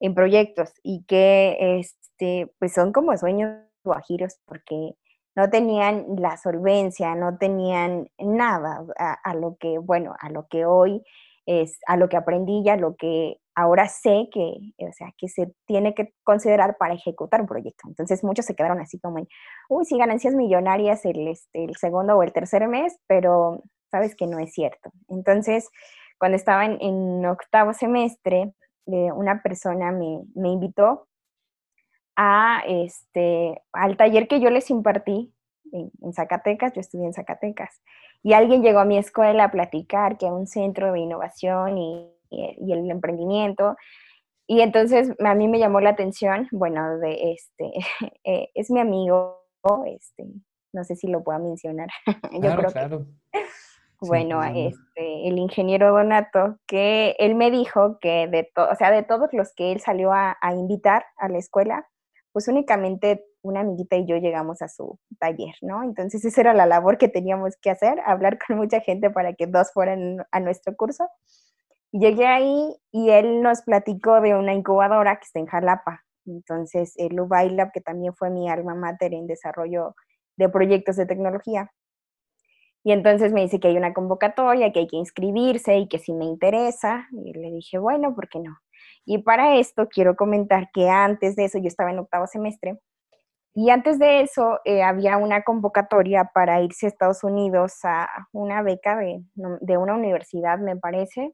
en proyectos, y que este, pues son como sueños guajiros porque no tenían la solvencia, no tenían nada a, lo que, bueno, a lo que hoy es a lo que aprendí y a lo que ahora sé que, o sea, que se tiene que considerar para ejecutar un proyecto. Entonces muchos se quedaron así como en, uy, sí, ganancias millonarias el, este, el segundo o el tercer mes, pero sabes que no es cierto. Entonces, cuando estaba en, octavo semestre, eh, una persona me, me invitó a este, al taller que yo les impartí en, en, Zacatecas, yo estudié en Zacatecas, y alguien llegó a mi escuela a platicar que era un centro de innovación y, y, el emprendimiento, y entonces a mí me llamó la atención, bueno, de este, eh, es mi amigo, este, no sé si lo puedo mencionar. Claro, yo claro. bueno, este, el ingeniero Donato, que él me dijo que de, o sea, de todos los que él salió a, a invitar a la escuela, pues únicamente una amiguita y yo llegamos a su taller, ¿no? Entonces esa era la labor que teníamos que hacer, hablar con mucha gente para que dos fueran a nuestro curso. llegué ahí y él nos platicó de una incubadora que está en Jalapa. Entonces el Ubailab, que también fue mi alma mater en desarrollo de proyectos de tecnología. Y entonces me dice que hay una convocatoria, que hay que inscribirse y que si me interesa. Y le dije, bueno, ¿por qué no? Y para esto quiero comentar que antes de eso, yo estaba en octavo semestre, y antes de eso eh, había una convocatoria para irse a Estados Unidos a una beca de, de una universidad, me parece,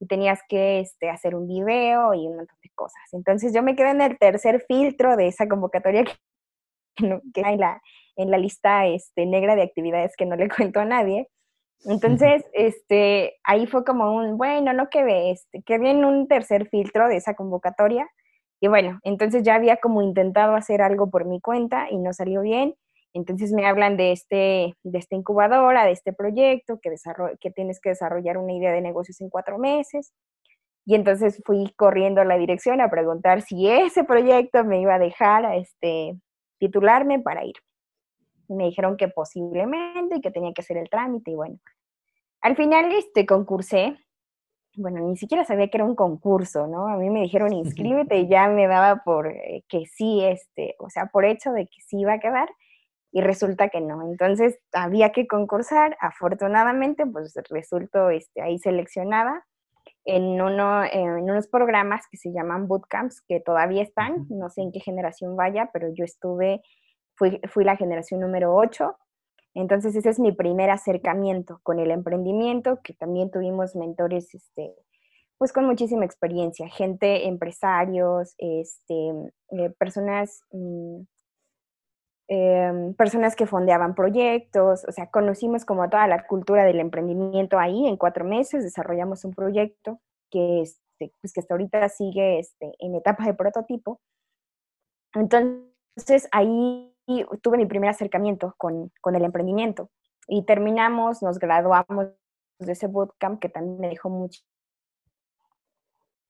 y tenías que este, hacer un video y un montón de cosas. Entonces yo me quedé en el tercer filtro de esa convocatoria que, que en la, en la lista este, negra de actividades que no le cuento a nadie. Entonces, este, ahí fue como un, bueno, no quedé, este, quedé en un tercer filtro de esa convocatoria. Y bueno, entonces ya había como intentado hacer algo por mi cuenta y no salió bien. Entonces me hablan de, este, de esta incubadora, de este proyecto, que, que tienes que desarrollar una idea de negocios en cuatro meses. Y entonces fui corriendo a la dirección a preguntar si ese proyecto me iba a dejar este, titularme para ir me dijeron que posiblemente y que tenía que hacer el trámite y bueno. Al final este concursé, bueno, ni siquiera sabía que era un concurso, ¿no? A mí me dijeron inscríbete y ya me daba por eh, que sí, este, o sea, por hecho de que sí iba a quedar y resulta que no. Entonces había que concursar, afortunadamente pues resultó este, ahí seleccionada en, uno, en unos programas que se llaman bootcamps, que todavía están, no sé en qué generación vaya, pero yo estuve fui, fui la generación número 8. Entonces ese es mi primer acercamiento con el emprendimiento, que también tuvimos mentores, este, pues con muchísima experiencia, gente, empresarios, este, eh, personas, mm, em, personas que fondeaban proyectos, o sea, conocimos como toda la cultura del emprendimiento ahí en cuatro meses, desarrollamos un proyecto que, este, pues que hasta ahorita sigue este, en etapa de prototipo. Entonces ahí y tuve mi primer acercamiento con, con el emprendimiento. Y terminamos, nos graduamos de ese bootcamp que también me dejó mucha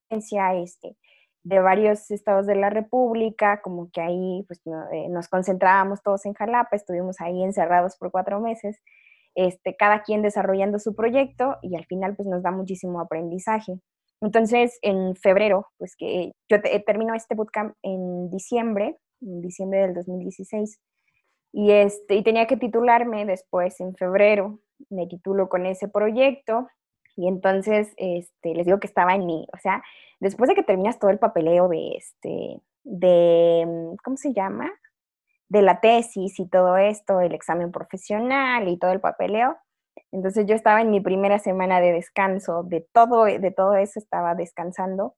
este, de varios estados de la República, como que ahí pues, eh, nos concentrábamos todos en Jalapa, estuvimos ahí encerrados por cuatro meses, este, cada quien desarrollando su proyecto y al final pues nos da muchísimo aprendizaje. Entonces, en febrero, pues que yo termino este bootcamp en diciembre, en diciembre del 2016. Y, este, y tenía que titularme después en febrero, me titulo con ese proyecto y entonces este, les digo que estaba en mi, o sea, después de que terminas todo el papeleo de, este, de, ¿cómo se llama? De la tesis y todo esto, el examen profesional y todo el papeleo. Entonces yo estaba en mi primera semana de descanso, de todo, de todo eso estaba descansando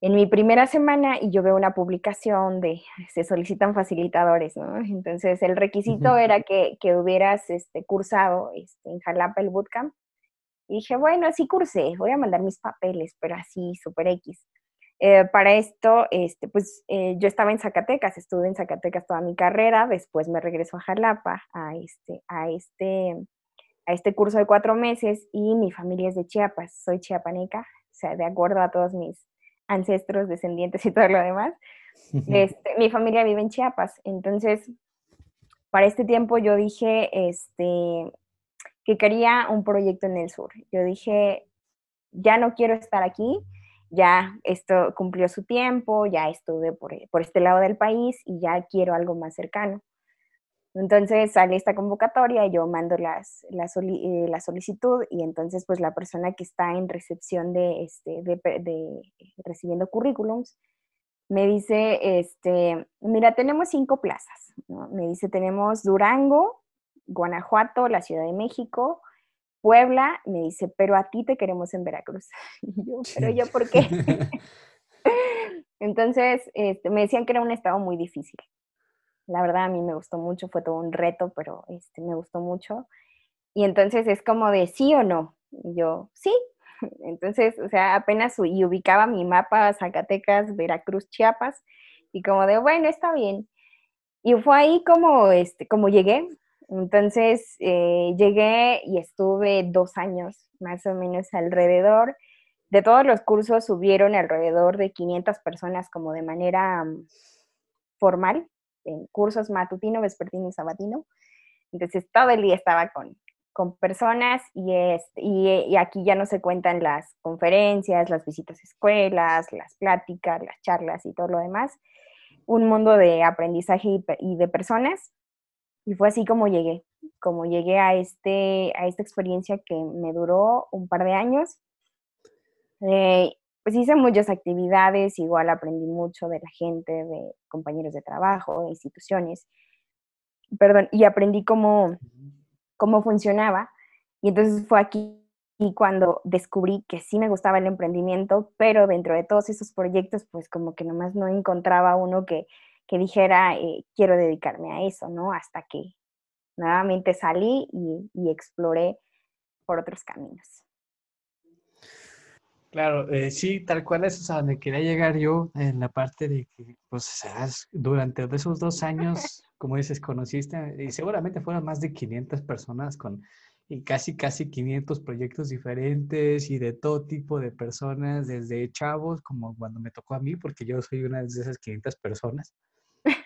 en mi primera semana y yo veo una publicación de se solicitan facilitadores, ¿no? Entonces el requisito era que, que hubieras este, cursado este, en Jalapa el bootcamp. Y dije, bueno, sí cursé, voy a mandar mis papeles, pero así, super X. Eh, para esto, este, pues eh, yo estaba en Zacatecas, estuve en Zacatecas toda mi carrera, después me regreso a Jalapa a este, a este, a este curso de cuatro meses y mi familia es de Chiapas, soy chiapaneca, o sea, de acuerdo a todos mis, ancestros, descendientes y todo lo demás. Este, mi familia vive en Chiapas, entonces para este tiempo yo dije este, que quería un proyecto en el sur. Yo dije, ya no quiero estar aquí, ya esto cumplió su tiempo, ya estuve por, por este lado del país y ya quiero algo más cercano. Entonces sale esta convocatoria, yo mando las, la, eh, la, solicitud y entonces pues la persona que está en recepción de, este, de, de, recibiendo currículums me dice, este, mira, tenemos cinco plazas. Me dice, tenemos Durango, Guanajuato, la Ciudad de México, Puebla. Me dice, pero a ti te queremos en Veracruz. yo, pero yo, ¿por qué? entonces este, me decían que era un estado muy difícil. La verdad a mí me gustó mucho, fue todo un reto, pero este, me gustó mucho. Y entonces es como de sí o no. Y yo, sí. Entonces, o sea, apenas y ubicaba mi mapa Zacatecas, Veracruz, Chiapas, y como de, bueno, está bien. Y fue ahí como, este, como llegué. Entonces, eh, llegué y estuve dos años, más o menos alrededor. De todos los cursos subieron alrededor de 500 personas como de manera mm, formal en cursos matutino, vespertino y sabatino. Entonces todo el día estaba con, con personas y, este, y, aquí ya no se cuentan las conferencias, las visitas a escuelas, las pláticas, las charlas y todo lo demás. Un mundo de aprendizaje y, de personas. Y fue así como llegué, como llegué a, este, a esta experiencia que me duró un par de años. Eh, pues hice muchas actividades, igual aprendí mucho de la gente, de compañeros de trabajo, de instituciones, perdón, y aprendí cómo, cómo funcionaba. Y entonces fue aquí y cuando descubrí que sí me gustaba el emprendimiento, pero dentro de todos esos proyectos, pues como que nomás no encontraba uno que, que dijera, eh, quiero dedicarme a eso, ¿no? Hasta que nuevamente salí y, y exploré por otros caminos. Claro, eh, sí, tal cual eso es a donde quería llegar yo en la parte de que, pues, durante esos dos años, como dices, conociste, y seguramente fueron más de 500 personas con y casi, casi 500 proyectos diferentes y de todo tipo de personas, desde chavos, como cuando me tocó a mí, porque yo soy una de esas 500 personas,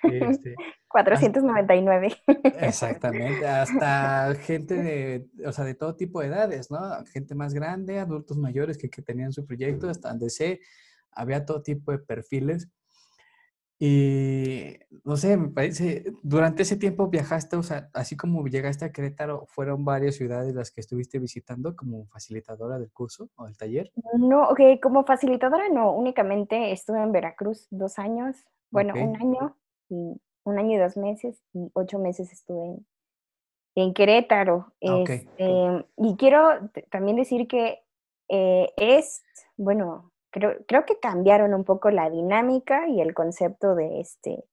este, 499. exactamente, hasta gente de, o sea, de todo tipo de edades, ¿no? Gente más grande, adultos mayores que, que tenían su proyecto, hasta sé, había todo tipo de perfiles. Y no sé, me parece, durante ese tiempo viajaste, o sea, así como llegaste a Querétaro, ¿fueron varias ciudades las que estuviste visitando como facilitadora del curso o del taller? No, ok, como facilitadora no, únicamente estuve en Veracruz dos años, bueno, un año, y un año y dos meses y ocho meses estuve en, Querétaro. Ah, este, y quiero también decir que eh, es, bueno, creo, creo que cambiaron un poco la dinámica y el concepto de este,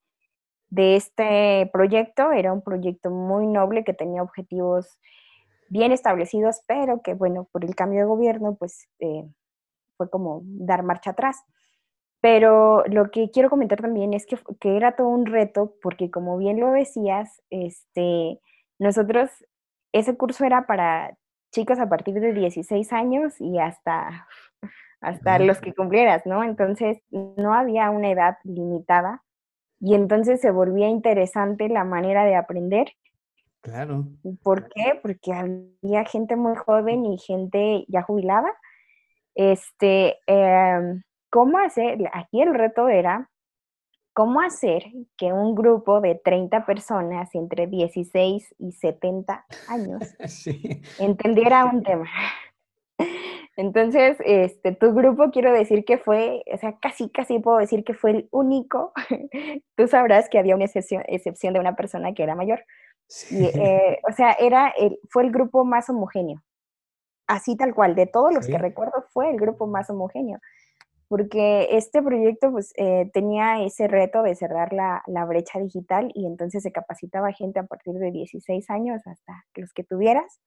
de este proyecto. Era un proyecto muy noble que tenía objetivos bien establecidos, pero que, bueno, por el cambio de gobierno, pues eh, fue como dar marcha atrás. Pero lo que quiero comentar también es que, era todo un reto, porque como bien lo decías, este, nosotros, ese curso era para chicos a partir de 16 años y hasta, hasta los que cumplieras, ¿no? Entonces, no había una edad limitada y entonces se volvía interesante la manera de aprender. Claro. ¿Por qué? Porque había gente muy joven y gente ya jubilada. Este, em, ¿Cómo hacer? Aquí el reto era cómo hacer que un grupo de 30 personas entre 16 y 70 años entendiera un tema. Entonces, este, tu grupo quiero decir que fue, o sea, casi, casi puedo decir que fue el único. Tú sabrás que había una excepción, excepción de una persona que era mayor. Eh, o sea, era el, fue el grupo más homogéneo. Así tal cual, de todos los que recuerdo, fue el grupo más homogéneo porque este proyecto pues eh, tenía ese reto de cerrar la, brecha digital y entonces se capacitaba gente a partir de 16 años hasta los que tuvieras.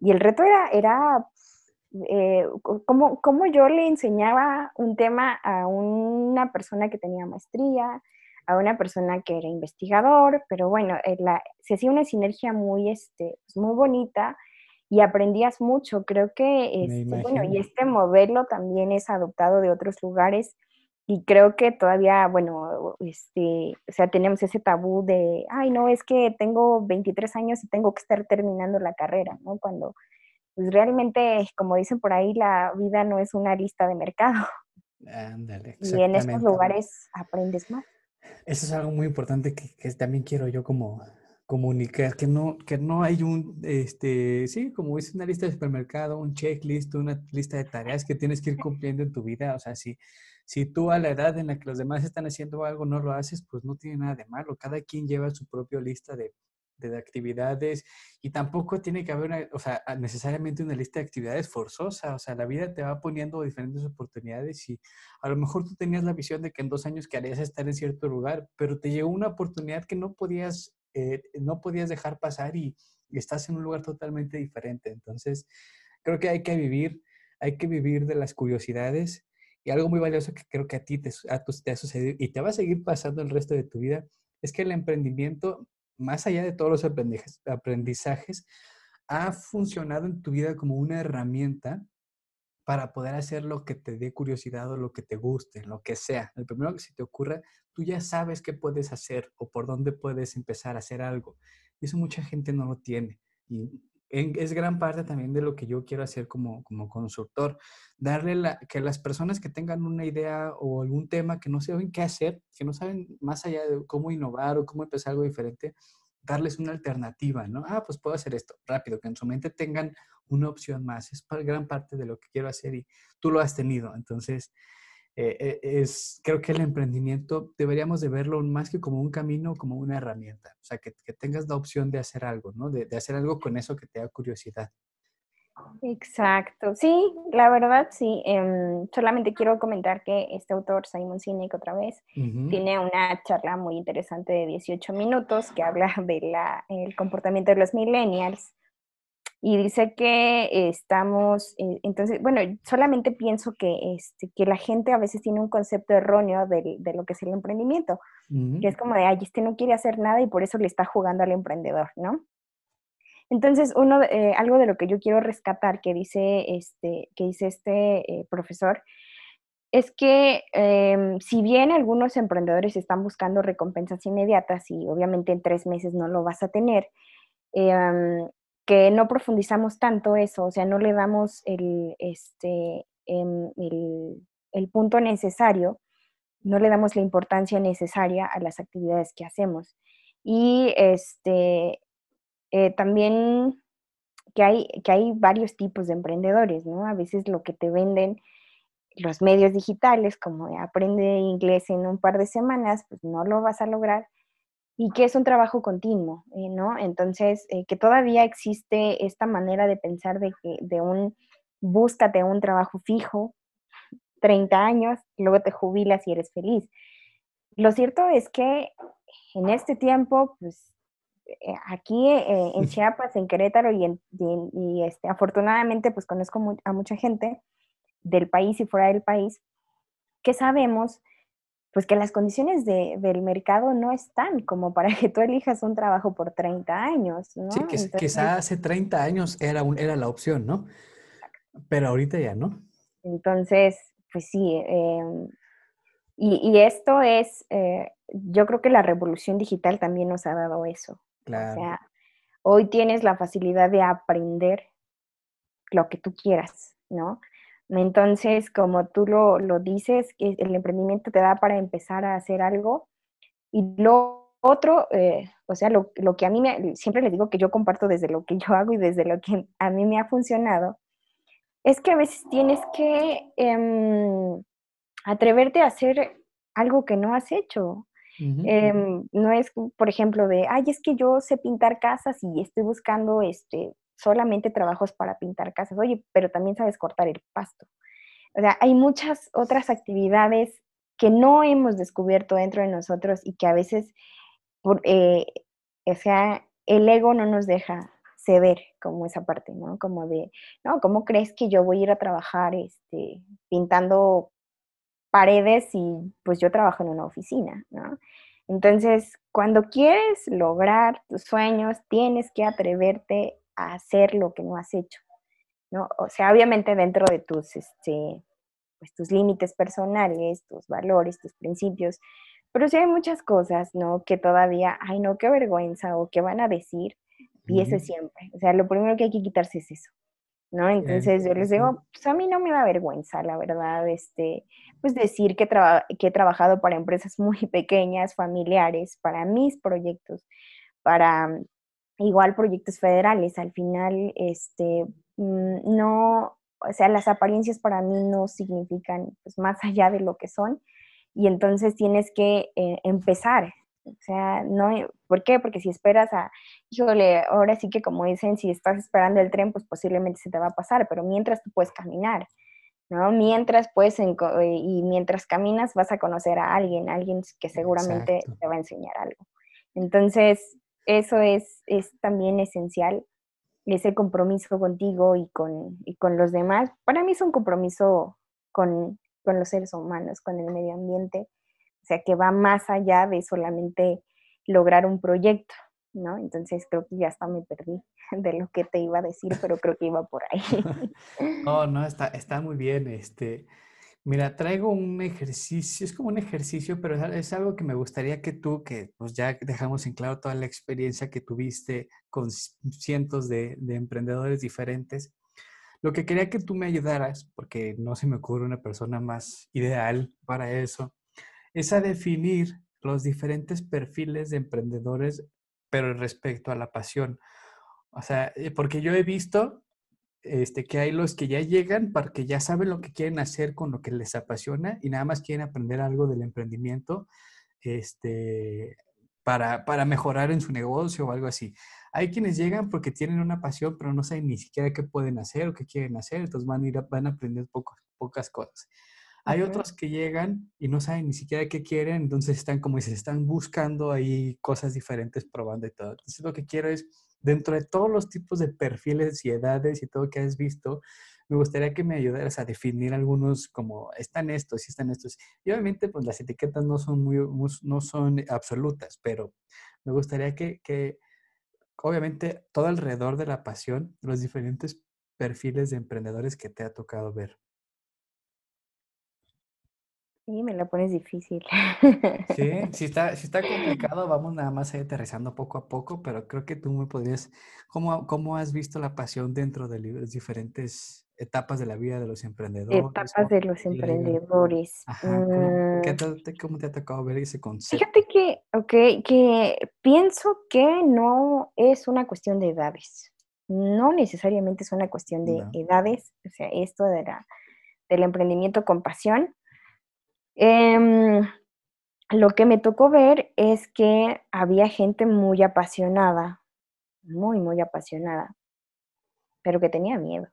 Y el reto era, era eh, cómo, yo le enseñaba un tema a una persona que tenía maestría, a una persona que era investigador, pero bueno, eh, se hacía una sinergia muy, este, pues, muy bonita y aprendías mucho. Creo que, este, bueno, y este modelo también es adoptado de otros lugares y creo que todavía, bueno, este, o sea, tenemos ese tabú de, ay, no, es que tengo 23 años y tengo que estar terminando la carrera, ¿no? Cuando pues realmente, como dicen por ahí, la vida no es una lista de mercado. Ándale, y en estos lugares aprendes más. Eso es algo muy importante que, que también quiero yo como comunicar, que no, que no hay un, este, sí, como es una lista de supermercado, un checklist, una lista de tareas que tienes que ir cumpliendo en tu vida. O sea, si, si tú a la edad en la que los demás están haciendo algo no lo haces, pues no tiene nada de malo. Cada quien lleva su propia lista de, de actividades y tampoco tiene que haber una, o sea, necesariamente una lista de actividades forzosa, o sea, la vida te va poniendo diferentes oportunidades y a lo mejor tú tenías la visión de que en dos años querías estar en cierto lugar, pero te llegó una oportunidad que no podías, eh, no podías dejar pasar y, estás en un lugar totalmente diferente. Entonces, creo que hay que vivir, hay que vivir de las curiosidades y algo muy valioso que creo que a ti te, a te ha sucedido y te va a seguir pasando el resto de tu vida es que el emprendimiento más allá de todos los aprendizajes, ha funcionado en tu vida como una herramienta para poder hacer lo que te dé curiosidad o lo que te guste, lo que sea. El primero que se te ocurra, tú ya sabes qué puedes hacer o por dónde puedes empezar a hacer algo. Y eso mucha gente no lo tiene. Y es gran parte también de lo que yo quiero hacer como, como consultor. Darle la, que las personas que tengan una idea o algún tema que no saben qué hacer, que no saben más allá de cómo innovar o cómo empezar algo diferente, darles una alternativa, ¿no? Ah, pues puedo hacer esto rápido, que en su mente tengan una opción más. Es gran parte de lo que quiero hacer y tú lo has tenido. Entonces, eh, eh, es, creo que el emprendimiento deberíamos de verlo más que como un camino, como una herramienta. O sea, que, tengas la opción de hacer algo, ¿no? De, hacer algo con eso que te da curiosidad. Exacto, sí, la verdad sí. Em, solamente quiero comentar que este autor, Simon Sinek, otra vez, tiene una charla muy interesante de 18 minutos que habla del comportamiento de los millennials y dice que estamos, eh, entonces, bueno, solamente pienso que, este, que la gente a veces tiene un concepto erróneo de, de lo que es el emprendimiento, que es como de, ay, este no quiere hacer nada y por eso le está jugando al emprendedor, ¿no? Entonces, uno, eh, algo de lo que yo quiero rescatar que dice este, que dice este eh, profesor, es que em, si bien algunos emprendedores están buscando recompensas inmediatas y obviamente en tres meses no lo vas a tener, eh, que no profundizamos tanto eso, o sea, no le damos el, este, em, el, punto necesario, no le damos la importancia necesaria a las actividades que hacemos. Y este, eh, también que hay, que hay varios tipos de emprendedores, ¿no? A veces lo que te venden los medios digitales, como aprende inglés en un par de semanas, pues no lo vas a lograr y que es un trabajo continuo, eh, ¿no? Entonces, eh, que todavía existe esta manera de pensar de que de un búscate un trabajo fijo, 30 años, luego te jubilas y eres feliz. Lo cierto es que en este tiempo, pues eh, aquí en Chiapas, en Querétaro y, en, y, este, afortunadamente pues conozco a mucha gente del país y fuera del país que sabemos pues que las condiciones del mercado no están como para que tú elijas un trabajo por 30 años, ¿no? Sí, que, quizá hace 30 años era, un, era la opción, ¿no? Pero ahorita ya no. Entonces, pues sí, em, y, esto es, eh, yo creo que la revolución digital también nos ha dado eso. Claro. O sea, hoy tienes la facilidad de aprender lo que tú quieras, ¿no? Entonces, como tú lo, lo dices, el emprendimiento te da para empezar a hacer algo. Y lo otro, eh, o sea, lo, lo, que a mí me, siempre les digo que yo comparto desde lo que yo hago y desde lo que a mí me ha funcionado, es que a veces tienes que em, atreverte a hacer algo que no has hecho. Em, no es, por ejemplo, de, ay, es que yo sé pintar casas y estoy buscando este, solamente trabajos para pintar casas, oye, pero también sabes cortar el pasto. O sea, hay muchas otras actividades que no hemos descubierto dentro de nosotros y que a veces, por, eh, o sea, el ego no nos deja ceder como esa parte, ¿no? Como de, no, ¿cómo crees que yo voy a ir a trabajar este, pintando paredes y pues yo trabajo en una oficina, ¿no? Entonces, cuando quieres lograr tus sueños, tienes que atreverte a hacer lo que no has hecho, ¿no? O sea, obviamente dentro de tus, este, pues tus límites personales, tus valores, tus principios, pero sí hay muchas cosas, ¿no? Que todavía, ay, no, qué vergüenza o qué van a decir, y eso siempre. O sea, lo primero que hay que quitarse es eso, ¿no? Entonces yo les digo, pues a mí no me da vergüenza, la verdad, este, pues decir que, que he trabajado para empresas muy pequeñas, familiares, para mis proyectos, para igual proyectos federales. Al final, este, mm, no, o sea, las apariencias para mí no significan pues, más allá de lo que son y entonces tienes que eh, empezar. O sea, no, ¿por qué? Porque si esperas a, híjole, ahora sí que como dicen, si estás esperando el tren, pues posiblemente se te va a pasar, pero mientras tú puedes caminar, ¿no? Mientras puedes, y mientras caminas vas a conocer a alguien, alguien que seguramente te va a enseñar algo. Entonces, eso es, es también esencial, ese compromiso contigo y con, y con los demás. Para mí es un compromiso con, con los seres humanos, con el medio ambiente, o sea, que va más allá de solamente lograr un proyecto, ¿no? Entonces creo que ya hasta me perdí de lo que te iba a decir, pero creo que iba por ahí. no, no, está, está muy bien. Este, Mira, traigo un ejercicio, es como un ejercicio, pero es algo que me gustaría que tú, que pues ya dejamos en claro toda la experiencia que tuviste con cientos de, emprendedores diferentes, lo que quería que tú me ayudaras, porque no se me ocurre una persona más ideal para eso, es a definir los diferentes perfiles de emprendedores, pero respecto a la pasión. O sea, eh, porque yo he visto este, que hay los que ya llegan porque ya saben lo que quieren hacer con lo que les apasiona y nada más quieren aprender algo del emprendimiento este, para, para mejorar en su negocio o algo así. Hay quienes llegan porque tienen una pasión, pero no saben ni siquiera qué pueden hacer o qué quieren hacer, entonces van a, van a aprender pocas cosas. Hay otros que llegan y no saben ni siquiera qué quieren, entonces están como dices, están buscando ahí cosas diferentes, probando y todo. Entonces lo que quiero es dentro de todos los tipos de perfiles y edades y todo que has visto, me gustaría que me ayudaras a definir algunos como están estos y están estos. Y obviamente, pues las etiquetas no son muy, no son absolutas, pero me gustaría que, que, obviamente, todo alrededor de la pasión, los diferentes perfiles de emprendedores que te ha tocado ver. Sí, me la pones difícil. Sí, si está, si está complicado, vamos nada más aterrizando poco a poco, pero creo que tú me podrías, ¿cómo, cómo has visto la pasión dentro de las diferentes etapas de la vida de los emprendedores? Etapas de los emprendedores. Ajá, ¿cómo, te, ¿cómo, te, ha tocado ver ese concepto? Fíjate que, ok, que pienso que no es una cuestión de edades. No necesariamente es una cuestión de edades, o sea, esto de la, del emprendimiento con pasión Em, lo que me tocó ver es que había gente muy apasionada, muy, muy apasionada, pero que tenía miedo.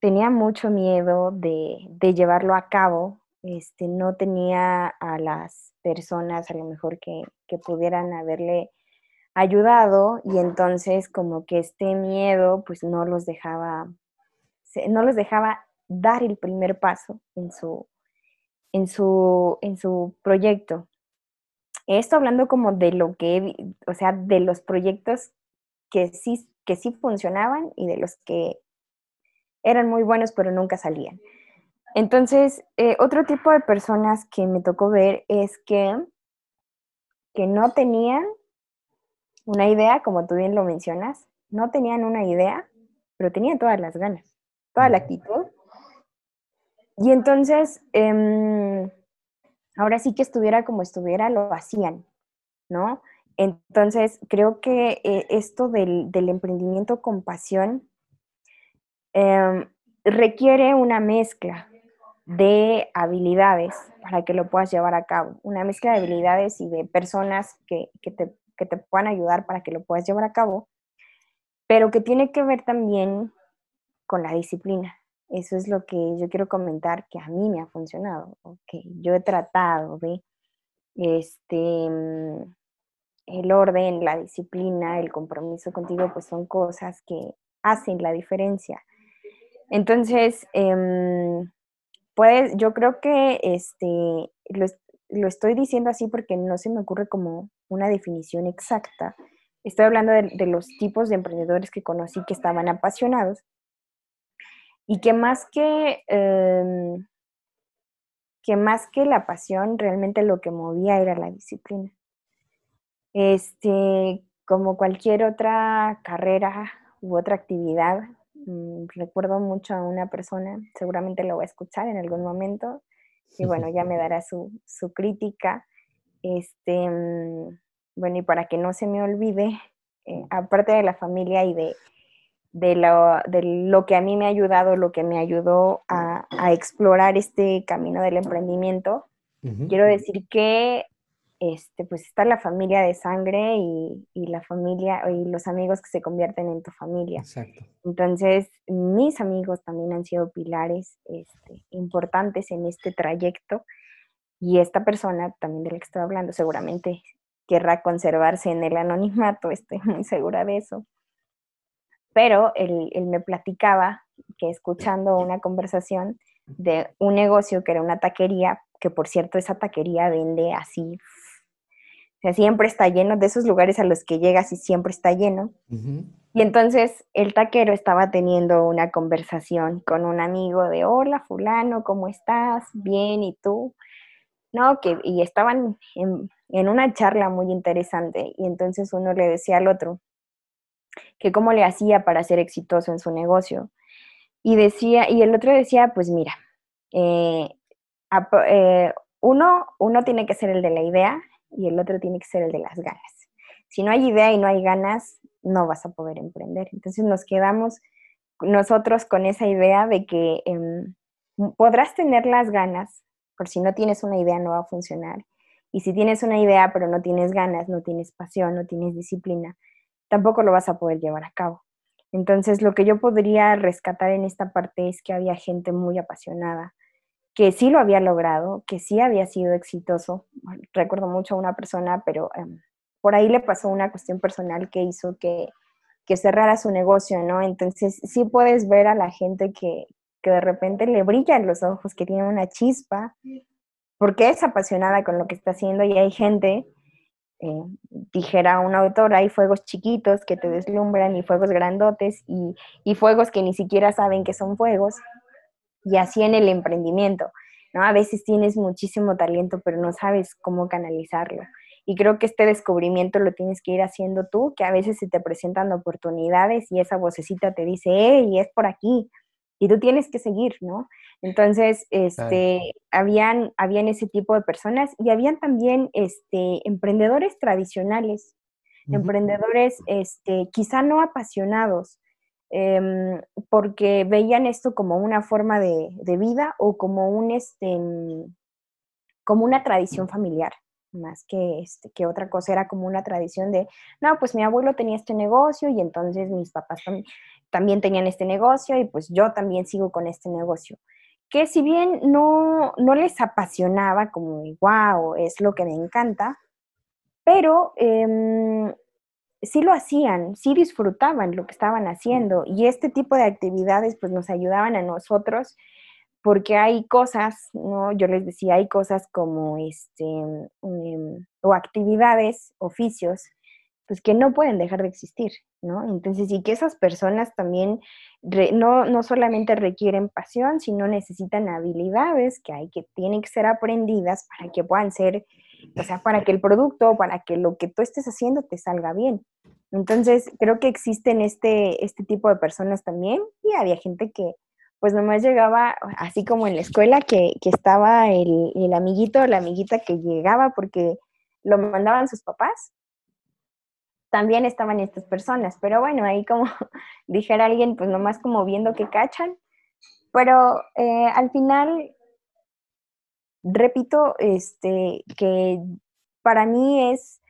Tenía mucho miedo de, llevarlo a cabo. Este, no tenía a las personas a lo mejor que, que pudieran haberle ayudado y entonces como que este miedo pues no los dejaba, no los dejaba dar el primer paso en su, en su, en su proyecto. Esto hablando como de lo que, o sea, de los proyectos que sí, que sí funcionaban y de los que eran muy buenos pero nunca salían. Entonces, eh, otro tipo de personas que me tocó ver es que, que no tenían una idea, como tú bien lo mencionas, no tenían una idea, pero tenían todas las ganas, toda la actitud y entonces, em, ahora sí que estuviera como estuviera, lo hacían, ¿no? Entonces, creo que eh, esto del, emprendimiento con pasión em, requiere una mezcla de habilidades para que lo puedas llevar a cabo, una mezcla de habilidades y de personas que, te, que te puedan ayudar para que lo puedas llevar a cabo, pero que tiene que ver también con la disciplina. Eso es lo que yo quiero comentar que a mí me ha funcionado, que yo he tratado de este mm, el orden, la disciplina, el compromiso contigo, pues son cosas que hacen la diferencia. Entonces, pues yo creo que este, lo, lo, estoy diciendo así porque no se me ocurre como una definición exacta. Estoy hablando de los tipos de emprendedores que conocí que estaban apasionados y que más que, em, que más que la pasión, realmente lo que movía era la disciplina. Este, como cualquier otra carrera u otra actividad, mm, recuerdo mucho a una persona, seguramente lo voy a escuchar en algún momento, y bueno, ya me dará su, su crítica. Este, mm, bueno, y para que no se me olvide, eh, aparte de la familia y de, de, lo, de, lo, que a mí me ha ayudado, lo que me ayudó a, a explorar este camino del emprendimiento, quiero decir que este, pues está la familia de sangre y, y, la familia y los amigos que se convierten en tu familia. Exacto. Entonces, mis amigos también han sido pilares este, importantes en este trayecto y esta persona también de la que estoy hablando seguramente querrá conservarse en el anonimato, estoy muy segura de eso. Pero él, él me platicaba que escuchando una conversación de un negocio que era una taquería, que por cierto esa taquería vende así o sea, siempre está lleno de esos lugares a los que llegas y siempre está lleno. Y entonces el taquero estaba teniendo una conversación con un amigo de, hola fulano, ¿cómo estás? Bien, ¿y tú? No, que, y estaban en, en una charla muy interesante y entonces uno le decía al otro que cómo le hacía para ser exitoso en su negocio. Y decía, y el otro decía, pues mira, eh, eh, uno, uno tiene que ser el de la idea y el otro tiene que ser el de las ganas. Si no hay idea y no hay ganas, no vas a poder emprender. Entonces nos quedamos nosotros con esa idea de que em, podrás tener las ganas, por si no tienes una idea no va a funcionar. Y si tienes una idea pero no tienes ganas, no tienes pasión, no tienes disciplina, tampoco lo vas a poder llevar a cabo. Entonces lo que yo podría rescatar en esta parte es que había gente muy apasionada, que sí lo había logrado, que sí había sido exitoso. Recuerdo mucho a una persona, pero em, por ahí le pasó una cuestión personal que hizo que, que, cerrara su negocio, ¿no? Entonces sí puedes ver a la gente que, que de repente le brillan los ojos, que tiene una chispa, porque es apasionada con lo que está haciendo y hay gente, eh, dijera un autor, hay fuegos chiquitos que te deslumbran y fuegos grandotes y, y fuegos que ni siquiera saben que son fuegos y así en el emprendimiento, ¿no? A veces tienes muchísimo talento, pero no sabes cómo canalizarlo. Y creo que este descubrimiento lo tienes que ir haciendo tú, que a veces se te presentan oportunidades y esa vocecita te dice, hey, es por aquí, y tú tienes que seguir, ¿no? Entonces, este, habían, habían ese tipo de personas y habían también este, emprendedores tradicionales, emprendedores este, quizá no apasionados, Em, porque veían esto como una forma de, vida o como, un, este, como una tradición familiar, más que, este, que otra cosa, era como una tradición de, no, pues mi abuelo tenía este negocio y entonces mis papás también tenían este negocio y pues yo también sigo con este negocio. Que si bien no, no les apasionaba como, wow, es lo que me encanta, pero eh, sí lo hacían, sí disfrutaban lo que estaban haciendo y este tipo de actividades pues nos ayudaban a nosotros porque hay cosas, ¿no? Yo les decía, hay cosas como este, em, o actividades, oficios, pues que no pueden dejar de existir, ¿no? Entonces, y que esas personas también no, no solamente requieren pasión, sino necesitan habilidades que hay que tienen que ser aprendidas para que puedan ser o sea, para que el producto, para que lo que tú estés haciendo te salga bien. Entonces, creo que existen este, este tipo de personas también y había gente que pues nomás llegaba, así como en la escuela, que, que estaba el, el amiguito o la amiguita que llegaba porque lo mandaban sus papás. También estaban estas personas, pero bueno, ahí como dijera alguien, pues nomás como viendo que cachan. Pero eh, al final repito, este, que para mí es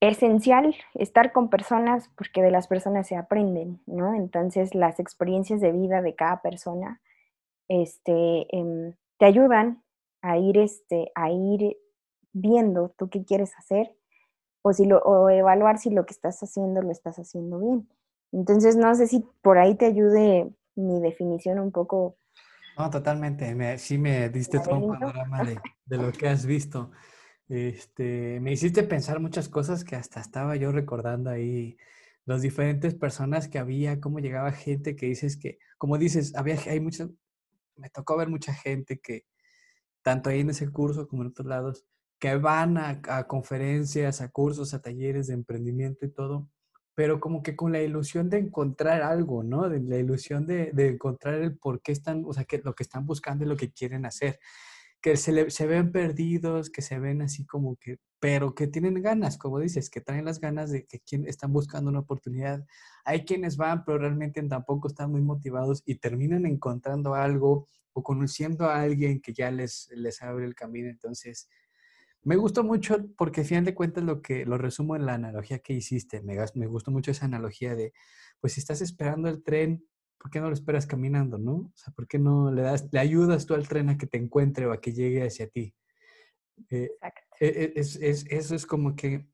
esencial estar con personas porque de las personas se aprenden, ¿no? Entonces las experiencias de vida de cada persona este, em, te ayudan a ir, este, a ir viendo tú qué quieres hacer o, si lo, o evaluar si lo que estás haciendo lo estás haciendo bien. Entonces no sé si por ahí te ayude mi definición un poco no, totalmente. Me, sí me diste todo un panorama de, de, lo que has visto. Este, me hiciste pensar muchas cosas que hasta estaba yo recordando ahí, las diferentes personas que había, cómo llegaba gente que dices que, como dices, había, hay muchas, me tocó ver mucha gente que, tanto ahí en ese curso como en otros lados, que van a, conferencias, a cursos, a talleres de emprendimiento y todo, pero como que con la ilusión de encontrar algo, ¿no? De la ilusión de, de encontrar el por qué están, o sea, que lo que están buscando y lo que quieren hacer. Que se, se ven perdidos, que se ven así como que, pero que tienen ganas, como dices, que traen las ganas de que quien, están buscando una oportunidad. Hay quienes van, pero realmente tampoco están muy motivados y terminan encontrando algo o conociendo a alguien que ya les, les abre el camino. Entonces, me gustó mucho porque, al final de cuentas, lo que lo resumo en la analogía que hiciste. Me, me gustó mucho esa analogía de, pues, si estás esperando el tren, ¿por qué no lo esperas caminando, no? O sea, ¿por qué no le das, le ayudas tú al tren a que te encuentre o a que llegue hacia ti? Eh, e, e, es, es, eso es como que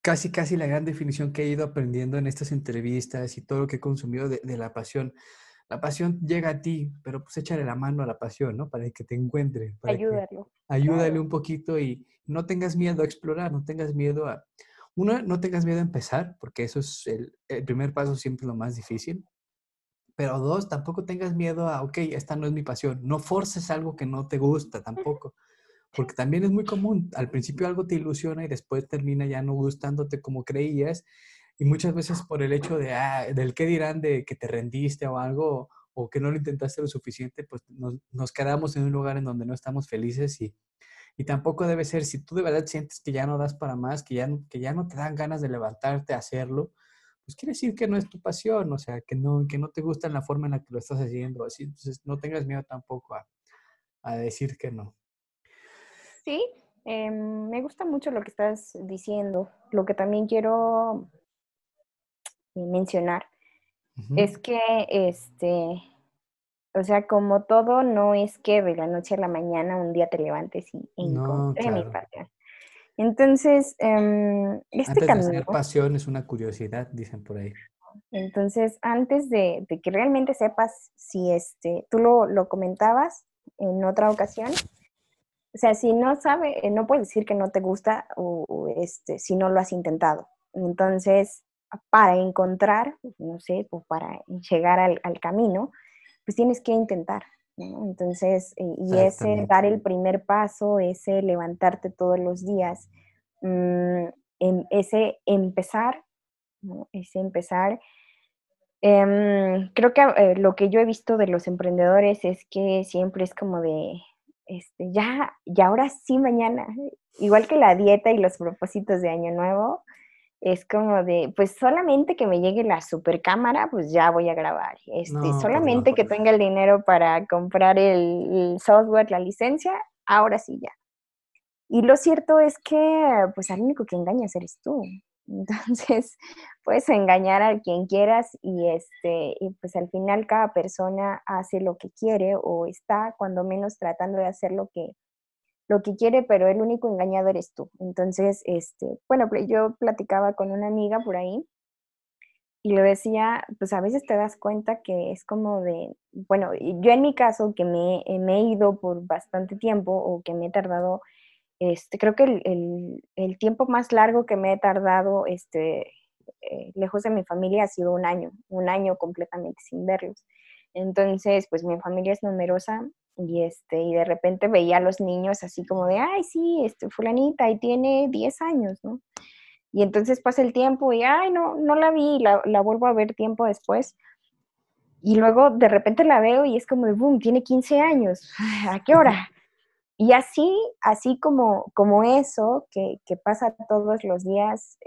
casi, casi la gran definición que he ido aprendiendo en estas entrevistas y todo lo que he consumido de, de la pasión. La pasión llega a ti, pero pues échale la mano a la pasión, ¿no? Para que te encuentre. Para Ayúdalo. ayúdale un poquito y no tengas miedo a explorar, no tengas miedo a... Uno, no tengas miedo a empezar, porque eso es el, el primer paso siempre lo más difícil. Pero dos, tampoco tengas miedo a, ok, esta no es mi pasión. No forces algo que no te gusta tampoco. Porque también es muy común. Al principio algo te ilusiona y después termina ya no gustándote como creías. Y muchas veces por el hecho de, ah, del qué dirán de que te rendiste o algo, o que no lo intentaste lo suficiente, pues nos, nos quedamos en un lugar en donde no estamos felices y, y tampoco debe ser, si tú de verdad sientes que ya no das para más, que ya, que ya no te dan ganas de levantarte a hacerlo, pues quiere decir que no es tu pasión, o sea, que no, que no te gusta la forma en la que lo estás haciendo, así, entonces no tengas miedo tampoco a, decir que no. Sí, em, me gusta mucho lo que estás diciendo. Lo que también quiero eh, mencionar es que, este, o sea, como todo, no es que de la noche a la mañana un día te levantes y encontré mi pasión. Entonces, eh, este antes de pasión es una curiosidad, dicen por ahí. Entonces, antes de, que realmente sepas si este, tú lo, lo, comentabas en otra ocasión, o sea, si no sabe, eh, no puedes decir que no te gusta o, este, si no lo has intentado. Entonces, para encontrar, no sé, o para llegar al, al camino, pues tienes que intentar. Entonces, eh, y ese dar el primer paso, ese levantarte todos los días, mm, ese empezar, ese empezar. Em, creo que eh, lo que yo he visto de los emprendedores es que siempre es como de, este, ya, y ahora sí mañana, igual que la dieta y los propósitos de Año Nuevo, es como de, pues solamente que me llegue la super cámara, pues ya voy a grabar. Este, pues solamente que tenga el dinero para comprar el, software, la licencia, ahora sí ya. Y lo cierto es que, pues al único que engañas eres tú. Entonces, puedes engañar a quien quieras y, este, y pues al final cada persona hace lo que quiere o está cuando menos tratando de hacer lo que, lo que quiere, pero el único engañado eres tú. Entonces, este, bueno, yo platicaba con una amiga por ahí y le decía, pues a veces te das cuenta que es como de, bueno, yo en mi caso que me, me he ido por bastante tiempo o que me he tardado, este, creo que el, el, tiempo más largo que me he tardado este, eh, lejos de mi familia ha sido un año, un año completamente sin verlos. Entonces, pues mi familia es numerosa y, este, y de repente veía a los niños así como de, ay, sí, este, fulanita, y tiene 10 años, ¿no? Y entonces pasa el tiempo y, ay, no, no la vi, la, la vuelvo a ver tiempo después. Y luego de repente la veo y es como de, boom, tiene 15 años, ¿a qué hora? Y así, así como, como eso que, que pasa todos los días,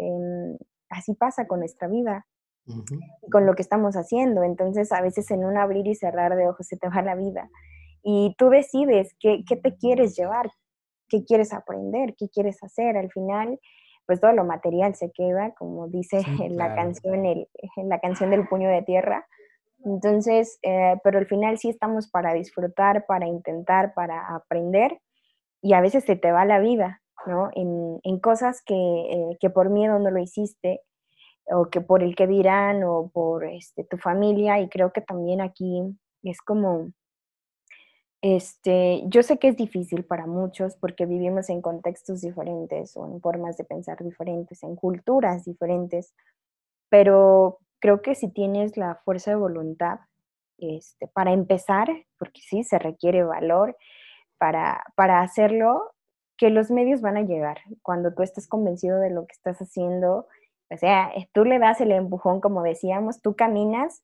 así pasa con nuestra vida, con lo que estamos haciendo. Entonces a veces en un abrir y cerrar de ojos se te va la vida y tú decides qué, qué, te quieres llevar, qué quieres aprender, qué quieres hacer. Al final, pues todo lo material se queda, como dice en la, canción, el, en la canción del puño de tierra. Entonces, eh, pero al final sí estamos para disfrutar, para intentar, para aprender y a veces se te va la vida, ¿no? En, en cosas que, eh, que, por miedo no lo hiciste o que por el que dirán o por este, tu familia y creo que también aquí es como este, yo sé que es difícil para muchos porque vivimos en contextos diferentes o en formas de pensar diferentes, en culturas diferentes, pero creo que si tienes la fuerza de voluntad este, para empezar, porque sí, se requiere valor para, para hacerlo, que los medios van a llegar. Cuando tú estás convencido de lo que estás haciendo, o sea, tú le das el empujón, como decíamos, tú caminas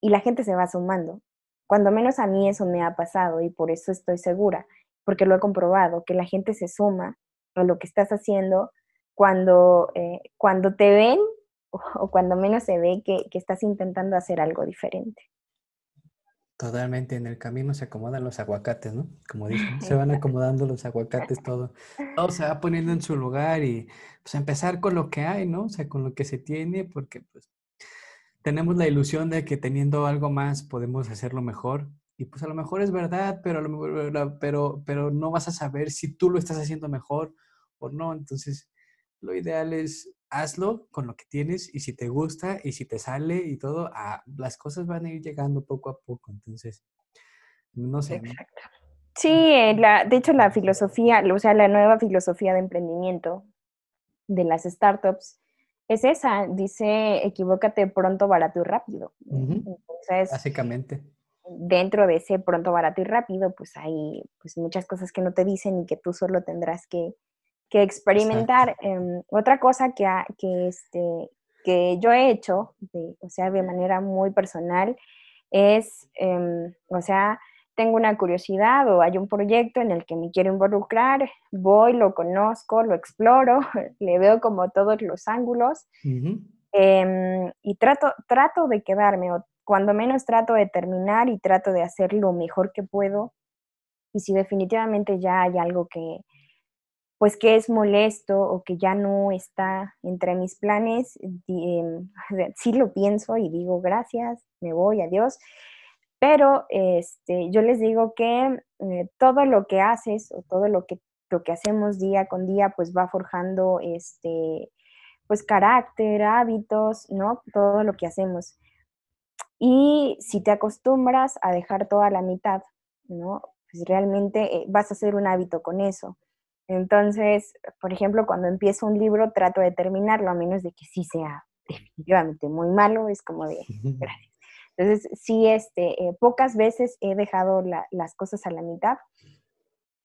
y la gente se va sumando. Cuando menos a mí eso me ha pasado y por eso estoy segura, porque lo he comprobado, que la gente se suma a lo que estás haciendo cuando, eh, cuando te ven o, cuando menos se ve que, que estás intentando hacer algo diferente. Totalmente, en el camino se acomodan los aguacates, ¿no? Como dicen, se van acomodando los aguacates, todo, todo se va poniendo en su lugar y pues empezar con lo que hay, ¿no? O sea, con lo que se tiene, porque pues tenemos la ilusión de que teniendo algo más podemos hacerlo mejor y pues a lo mejor es verdad, pero, pero, pero no vas a saber si tú lo estás haciendo mejor o no, entonces lo ideal es hazlo con lo que tienes y si te gusta y si te sale y todo, ah, las cosas van a ir llegando poco a poco. Entonces, no sé. Sí, eh, la, de hecho la filosofía, o sea, la nueva filosofía de emprendimiento de las startups es esa, dice equivócate pronto, barato y rápido. Entonces, básicamente. Dentro de ese pronto, barato y rápido, pues hay pues, muchas cosas que no te dicen y que tú solo tendrás que, que experimentar. Em, otra cosa que, que, este, que yo he hecho, o sea, de manera muy personal, es, em, o sea, tengo una curiosidad o hay un proyecto en el que me quiero involucrar, voy, lo conozco, lo exploro, le veo como todos los ángulos em, y trato, trato de quedarme, o cuando menos trato de terminar y trato de hacer lo mejor que puedo. Y si definitivamente ya hay algo que, pues que es molesto o que ya no está entre mis planes, em, sí lo pienso y digo gracias, me voy, adiós. Pero este, yo les digo que eh, todo lo que haces o todo lo que, lo que hacemos día con día, pues va forjando este, pues carácter, hábitos, ¿no? Todo lo que hacemos. Y si te acostumbras a dejar toda la mitad, ¿no? Pues realmente eh, vas a hacer un hábito con eso. Entonces, por ejemplo, cuando empiezo un libro trato de terminarlo, a menos de que sí sea definitivamente muy malo, es como de, gracias. Entonces, sí, este, eh, pocas veces he dejado las cosas a la mitad.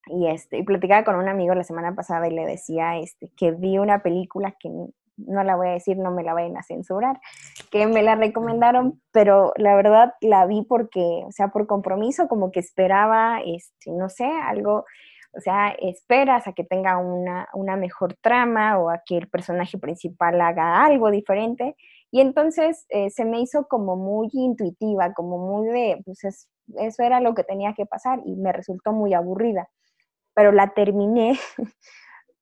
Y, este, y platicaba con un amigo la semana pasada y le decía este, que vi una película que no la voy a decir, no me la vayan a censurar, que me la recomendaron, pero la verdad la vi porque, o sea, por compromiso, como que esperaba, este, no sé, algo o sea, esperas a que tenga una, mejor trama o a que el personaje principal haga algo diferente. Y entonces eh, se me hizo como muy intuitiva, como muy de, pues eso era lo que tenía que pasar y me resultó muy aburrida. Pero la terminé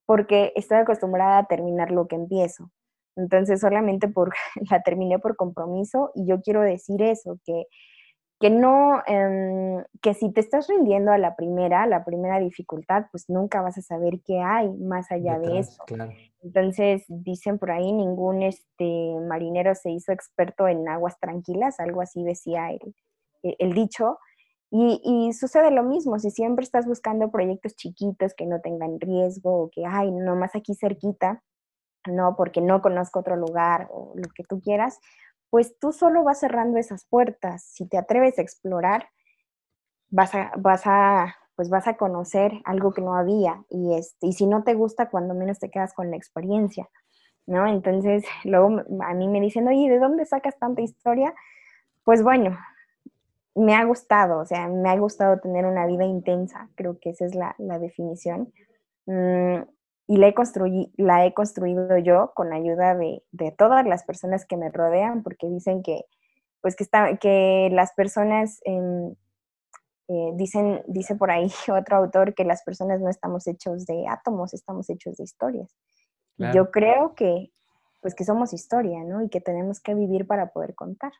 porque estoy acostumbrada a terminar lo que empiezo. Entonces solamente por, la terminé por compromiso y yo quiero decir eso, que que no, em, que si te estás rindiendo a la primera, a la primera dificultad, pues nunca vas a saber qué hay más allá de eso. Entonces, dicen por ahí, ningún este, marinero se hizo experto en aguas tranquilas, algo así decía el, e, el dicho. Y, y, sucede lo mismo, si siempre estás buscando proyectos chiquitos que no tengan riesgo o que, ay, nomás aquí cerquita, no, porque no conozco otro lugar o lo que tú quieras, pues tú solo vas cerrando esas puertas. Si te atreves a explorar, vas a, vas a, pues vas a conocer algo que no había. Y, este, y si no te gusta, cuando menos te quedas con la experiencia, ¿no? Entonces, luego a mí me dicen, oye, ¿de dónde sacas tanta historia? Pues bueno, me ha gustado, o sea, me ha gustado tener una vida intensa, creo que esa es la, definición. Mm, y la he, la he construido yo con ayuda de, todas las personas que me rodean, porque dicen que, pues que, está, que las personas, eh, dicen, dice por ahí otro autor que las personas no estamos hechos de átomos, estamos hechos de historias. Yo creo que, pues que somos historia, ¿no? Y que tenemos que vivir para poder contar.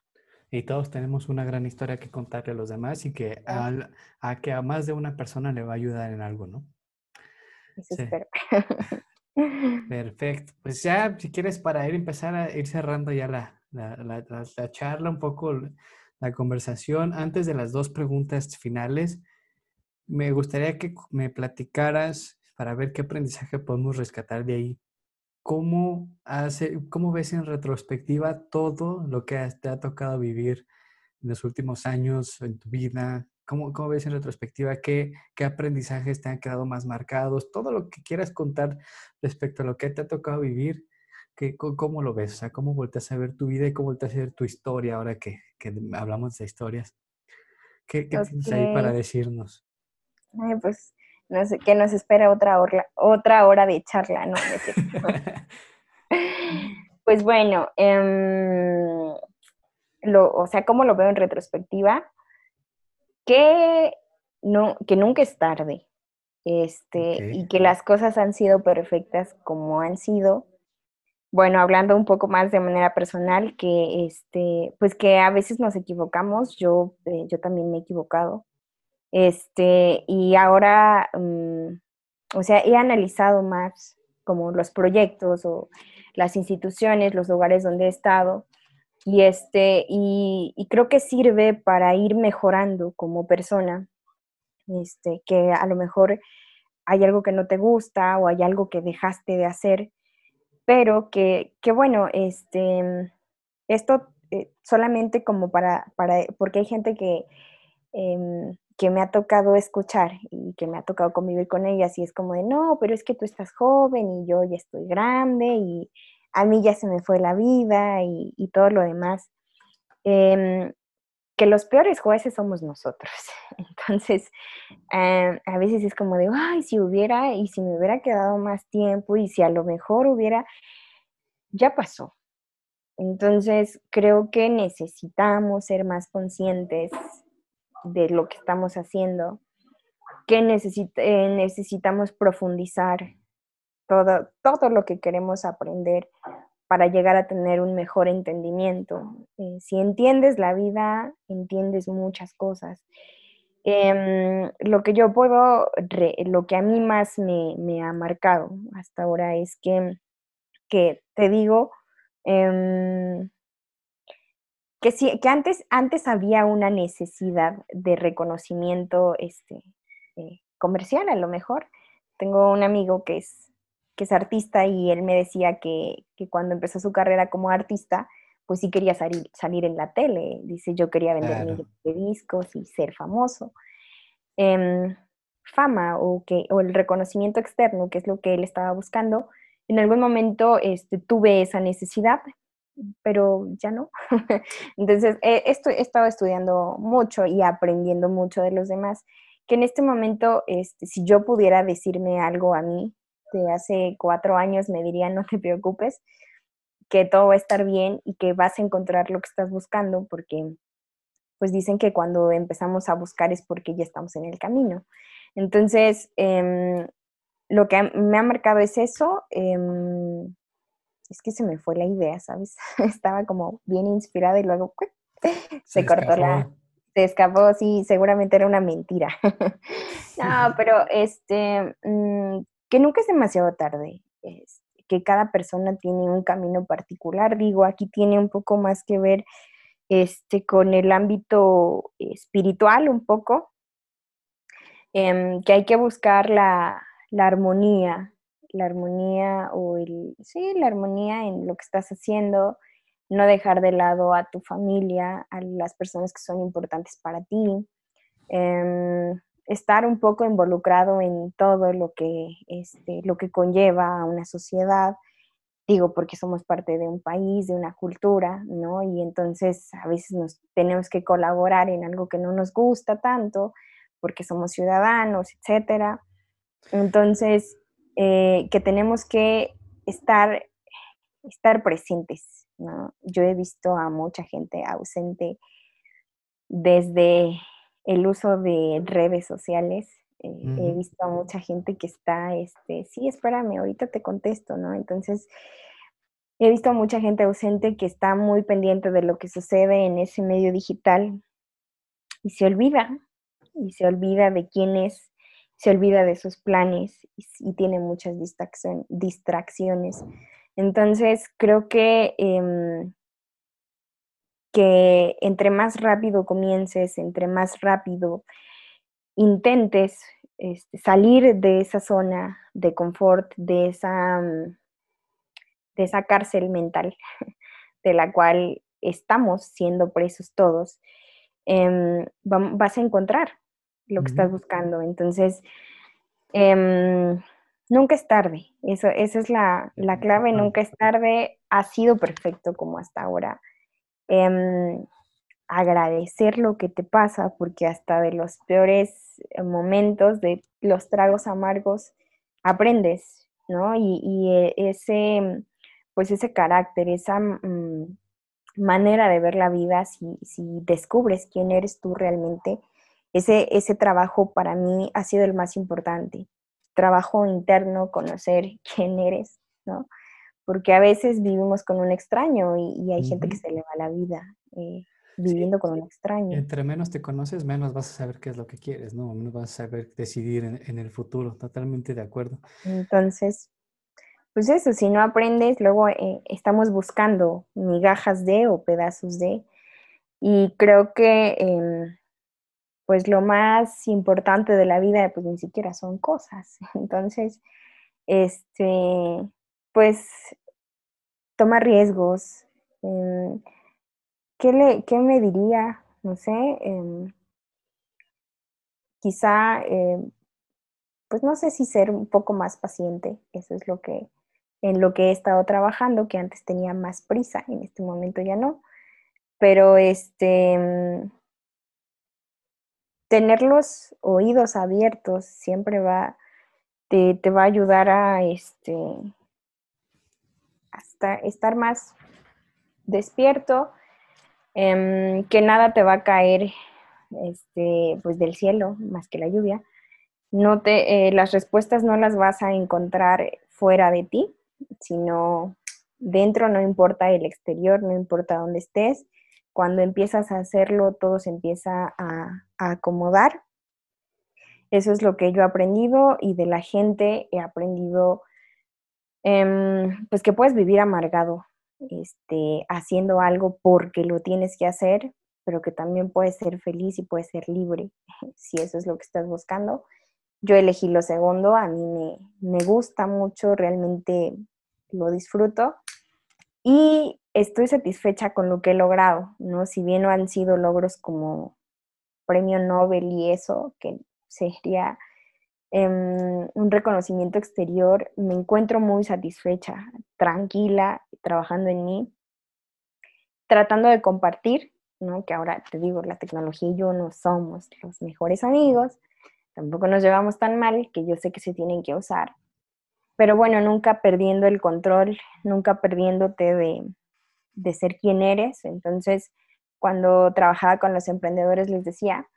Y todos tenemos una gran historia que contarle a los demás y que a que a más de una persona le va a ayudar en algo, ¿no? Perfecto. Pues ya, si quieres, para ir empezar a ir cerrando ya la, la, charla, un poco la conversación, antes de las dos preguntas finales, me gustaría que me platicaras para ver qué aprendizaje podemos rescatar de ahí. ¿Cómo, hace, ¿Cómo ves en retrospectiva todo lo que te ha tocado vivir en los últimos años en tu vida? ¿Cómo, ¿Cómo, ves en retrospectiva qué, qué aprendizajes te han quedado más marcados? Todo lo que quieras contar respecto a lo que te ha tocado vivir, ¿qué, ¿cómo lo ves? O sea, ¿cómo volteas a ver tu vida y cómo volteas a ver tu historia ahora que, que hablamos de historias? ¿Qué, tienes ahí para decirnos? pues no sé, que nos espera otra hora, otra hora de charla, ¿no? pues bueno, em, lo, o sea, ¿cómo lo veo en retrospectiva? Que, no, que nunca es tarde. Este, y que las cosas han sido perfectas como han sido. Bueno, hablando un poco más de manera personal, que este, pues que a veces nos equivocamos, yo, eh, yo también me he equivocado. Este, y ahora, mm, o sea, he analizado más como los proyectos o las instituciones, los lugares donde he estado, y, este, y, y creo que sirve para ir mejorando como persona, este, que a lo mejor hay algo que no te gusta o hay algo que dejaste de hacer, pero que, que bueno, este, esto eh, solamente como para, para, porque hay gente que, em, que me ha tocado escuchar y que me ha tocado convivir con ellas y es como de, no, pero es que tú estás joven y yo ya estoy grande y a mí ya se me fue la vida y, todo lo demás. Eh, que los peores jueces somos nosotros. Entonces, eh, a veces es como de, ay, si hubiera, y si me hubiera quedado más tiempo, y si a lo mejor hubiera, ya pasó. Entonces, creo que necesitamos ser más conscientes de lo que estamos haciendo, que eh, necesitamos profundizar todo, todo lo que queremos aprender para llegar a tener un mejor entendimiento. Eh, si entiendes la vida, entiendes muchas cosas. Em, lo que yo puedo, lo que a mí más me, ha marcado hasta ahora es que, que te digo, em, que, si, que antes, antes había una necesidad de reconocimiento este, eh, comercial, a lo mejor. Tengo un amigo que es que es artista y él me decía que, cuando empezó su carrera como artista, pues sí quería salir, salir en la tele. Dice, yo quería vender de discos y ser famoso. Em, fama o, que, o el reconocimiento externo, que es lo que él estaba buscando. En algún momento este, tuve esa necesidad, pero ya no. Entonces, he, he, estado estudiando mucho y aprendiendo mucho de los demás, que en este momento, este, si yo pudiera decirme algo a mí, de hace cuatro años me dirían no te preocupes, que todo va a estar bien y que vas a encontrar lo que estás buscando, porque pues dicen que cuando empezamos a buscar es porque ya estamos en el camino. Entonces, em, lo que me ha marcado es eso. Em, es que se me fue la idea, ¿sabes? Estaba como bien inspirada y luego se, cortó la... Se escapó, sí, seguramente era una mentira. no, pero este, mm, que nunca es demasiado tarde, que cada persona tiene un camino particular. Digo, aquí tiene un poco más que ver este, con el ámbito espiritual un poco, em, que hay que buscar la, la, armonía, la armonía o el, sí, la armonía en lo que estás haciendo, no dejar de lado a tu familia, a las personas que son importantes para ti. Em, estar un poco involucrado en todo lo que, este, lo que conlleva a una sociedad, digo, porque somos parte de un país, de una cultura, ¿no? Y entonces a veces nos tenemos que colaborar en algo que no nos gusta tanto, porque somos ciudadanos, etcétera. Entonces, eh, que tenemos que estar, estar presentes, ¿no? Yo he visto a mucha gente ausente desde el uso de redes sociales. Eh, he visto a mucha gente que está, este, sí, espérame, ahorita te contesto, ¿no? Entonces, he visto a mucha gente ausente que está muy pendiente de lo que sucede en ese medio digital y se olvida, y se olvida de quién es, se olvida de sus planes y, tiene muchas distracciones. Entonces, creo que em, que entre más rápido comiences, entre más rápido intentes este, salir de esa zona de confort, de esa, mm, de esa cárcel mental de la cual estamos siendo presos todos, em, vas a encontrar lo que estás buscando. Entonces, em, nunca es tarde. Eso, esa es la, la clave, nunca es tarde. Ha sido perfecto como hasta ahora. Em, agradecer lo que te pasa, porque hasta de los peores momentos, de los tragos amargos, aprendes, ¿no? Y, eh, ese, pues ese carácter, esa mm, manera de ver la vida, si, si, descubres quién eres tú realmente, ese, ese trabajo para mí ha sido el más importante. Trabajo interno, conocer quién eres, ¿no? Porque a veces vivimos con un extraño y, hay gente que se le va la vida. Eh, viviendo con un extraño. Entre menos te conoces, menos vas a saber qué es lo que quieres, ¿no? Menos vas a saber decidir en, el futuro. Totalmente de acuerdo. Entonces, pues eso, si no aprendes, luego eh, estamos buscando migajas de o pedazos de. Y creo que, em, pues lo más importante de la vida, pues ni siquiera son cosas. Entonces, este, pues toma riesgos. Em, ¿qué, le, qué me diría? No sé, em, quizá, em, pues no sé si ser un poco más paciente, eso es lo que, en lo que he estado trabajando, que antes tenía más prisa, en este momento ya no, pero este, tener los oídos abiertos siempre va, te, te va a ayudar a, este, hasta estar más despierto Em, que nada te va a caer este, pues del cielo más que la lluvia. No te, eh, las respuestas no las vas a encontrar fuera de ti, sino dentro, no importa el exterior, no importa dónde estés. Cuando empiezas a hacerlo, todo se empieza a, acomodar. Eso es lo que yo he aprendido y de la gente he aprendido em, pues que puedes vivir amargado, este, haciendo algo porque lo tienes que hacer, pero que también puedes ser feliz y puedes ser libre, si eso es lo que estás buscando. Yo elegí lo segundo, a mí me, me gusta mucho, realmente lo disfruto y estoy satisfecha con lo que he logrado, ¿no? Si bien no han sido logros como premio Nobel y eso, que sería Em, un reconocimiento exterior, me encuentro muy satisfecha, tranquila, trabajando en mí, tratando de compartir, ¿no? que ahora te digo, la tecnología y yo no somos los mejores amigos, tampoco nos llevamos tan mal que yo sé que se tienen que usar, pero bueno, nunca perdiendo el control, nunca perdiéndote de, de ser quien eres. Entonces, cuando trabajaba con los emprendedores les decía,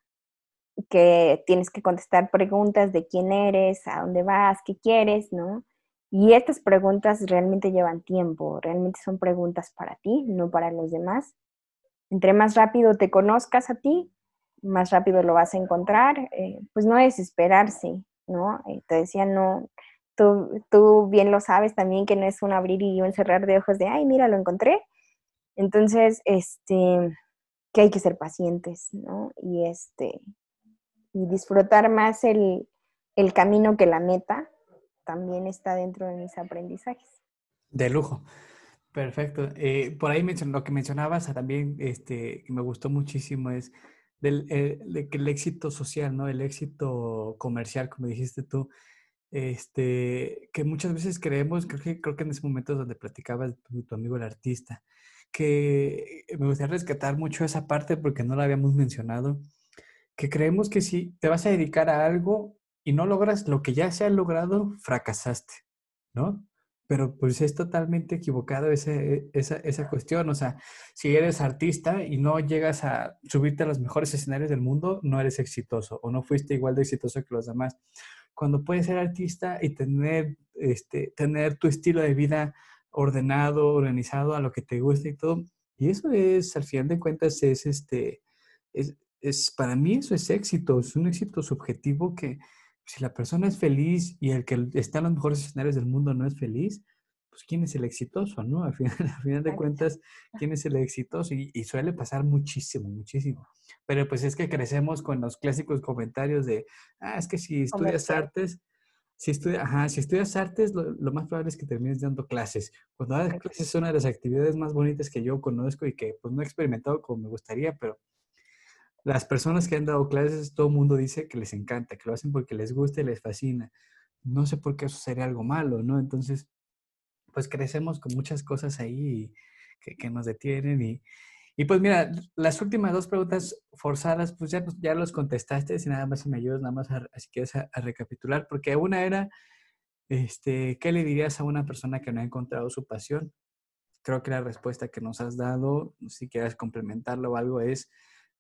que tienes que contestar preguntas de quién eres, a dónde vas, qué quieres, ¿no? Y estas preguntas realmente llevan tiempo, realmente son preguntas para ti, no para los demás. Entre más rápido te conozcas a ti, más rápido lo vas a encontrar, eh, pues no desesperarse, ¿no? Eh, te decía, no, tú, tú bien lo sabes también que no es un abrir y un cerrar de ojos de, ay, mira, lo encontré. Entonces, este, que hay que ser pacientes, ¿no? Y este, y disfrutar más el, camino que la meta también está dentro de mis aprendizajes. De lujo. Perfecto. Eh, por ahí lo que mencionabas también, este, que me gustó muchísimo, es del, eh, que el éxito social, ¿no? El éxito comercial, como dijiste tú, este, que muchas veces creemos, creo que, creo que en ese momento donde platicabas tu, tu amigo el artista, que me gustaría rescatar mucho esa parte porque no la habíamos mencionado, que creemos que si te vas a dedicar a algo y no logras lo que ya se ha logrado, fracasaste, ¿no? Pero pues es totalmente equivocado ese, esa, esa cuestión. O sea, si eres artista y no llegas a subirte a los mejores escenarios del mundo, no eres exitoso o no fuiste igual de exitoso que los demás. Cuando puedes ser artista y tener, este, tener tu estilo de vida ordenado, organizado, a lo que te gusta y todo, y eso es, al final de cuentas, es este, es, es, para mí eso es éxito, es un éxito subjetivo que si la persona es feliz y el que está en los mejores escenarios del mundo no es feliz, pues quién es el exitoso, ¿no? Al final, final de cuentas, quién es el exitoso y, suele pasar muchísimo, muchísimo. Pero pues es que crecemos con los clásicos comentarios de, ah, es que si estudias artes, si, estudias, ajá, si estudias artes, lo, lo, más probable es que termines dando clases. Cuando das clases es una de las actividades más bonitas que yo conozco y que pues no he experimentado como me gustaría, pero las personas que han dado clases, todo el mundo dice que les encanta, que lo hacen porque les gusta y les fascina. No sé por qué eso sería algo malo, ¿no? Entonces, pues crecemos con muchas cosas ahí que, nos detienen y, Y pues mira, las últimas dos preguntas forzadas, pues ya, ya los contestaste, si nada más si me ayudas, nada más a, si quieres a, recapitular, porque una era, este, ¿qué le dirías a una persona que no ha encontrado su pasión? Creo que la respuesta que nos has dado, si quieres complementarlo o algo, es,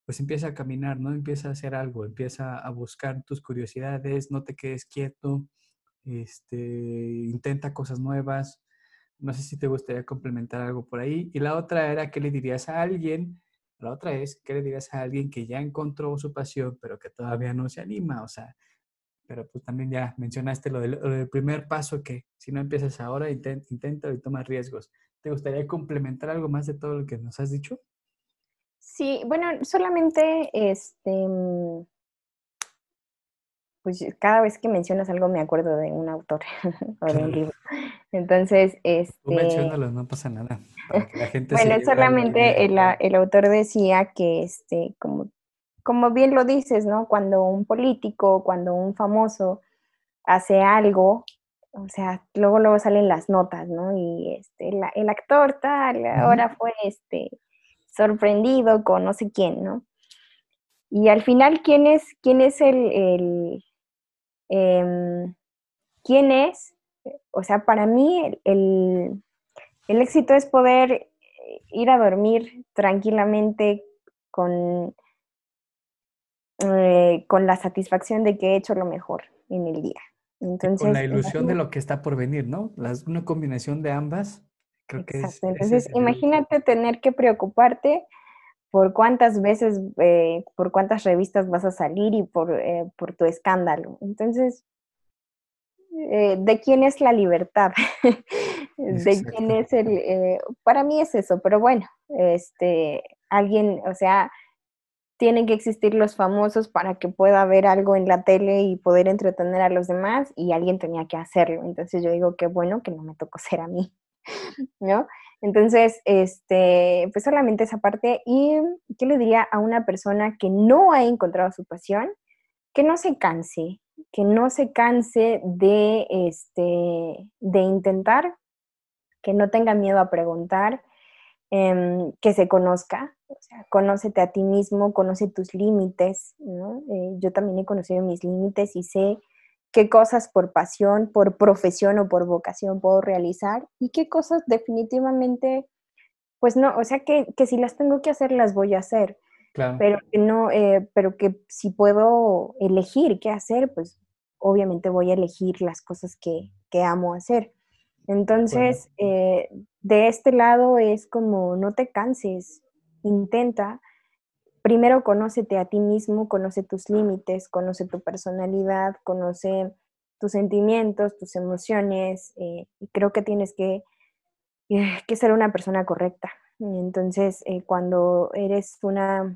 pues empieza a caminar, ¿no? Empieza a hacer algo, empieza a buscar tus curiosidades, no te quedes quieto, este, intenta cosas nuevas, no sé si te gustaría complementar algo por ahí. Y la otra era, ¿qué le dirías a alguien? La otra es, ¿qué le dirías a alguien que ya encontró su pasión, pero que todavía no se anima? O sea, pero pues también ya mencionaste lo del, primer paso que si no empiezas ahora, intenta, intenta y toma riesgos. ¿Te gustaría complementar algo más de todo lo que nos has dicho? Sí, bueno, solamente este, mm, pues cada vez que mencionas algo me acuerdo de un autor o de un libro. Entonces, este... Tú menciónalo, no pasa nada. bueno, solamente el, el, autor decía que, este, como, como bien lo dices, ¿no? Cuando un político, cuando un famoso hace algo, o sea, luego luego salen las notas, ¿no? Y este, el actor tal, ahora fue este sorprendido con no sé quién, ¿no? Y al final, ¿quién es, quién es el, el em, quién es o sea, para mí el, éxito es poder ir a dormir tranquilamente con, eh, con la satisfacción de que he hecho lo mejor en el día. Entonces, con la ilusión de lo que está por venir, ¿no? una combinación de ambas, creo que es. Entonces, imagínate tener que preocuparte por cuántas veces, eh, por cuántas revistas vas a salir y por, eh, por tu escándalo. Entonces, eh, de quién es la libertad, de quién es el, eh, para mí es eso, pero bueno, este, alguien, o sea, tienen que existir los famosos para que pueda ver algo en la tele y poder entretener a los demás y alguien tenía que hacerlo. Entonces yo digo que bueno que no me tocó ser a mí, ¿no? Entonces, este, pues solamente esa parte. ¿Y qué le diría a una persona que no ha encontrado su pasión? Que no se canse, que no se canse de, este, de intentar, que no tenga miedo a preguntar, em, que se conozca, conócete a ti mismo, conoce tus límites, ¿no? Eh, yo también he conocido mis límites y sé qué cosas por pasión, por profesión o por vocación puedo realizar y qué cosas definitivamente, pues no, o sea, que, que si las tengo que hacer, las voy a hacer. Pero que no, eh, pero que si puedo elegir qué hacer, pues obviamente voy a elegir las cosas que, amo hacer. Entonces, eh, de este lado es como no te canses, intenta. Primero conócete a ti mismo, conoce tus límites, conoce tu personalidad, conoce tus sentimientos, tus emociones, eh, y creo que tienes que, que ser una persona correcta. Entonces, eh, cuando eres una,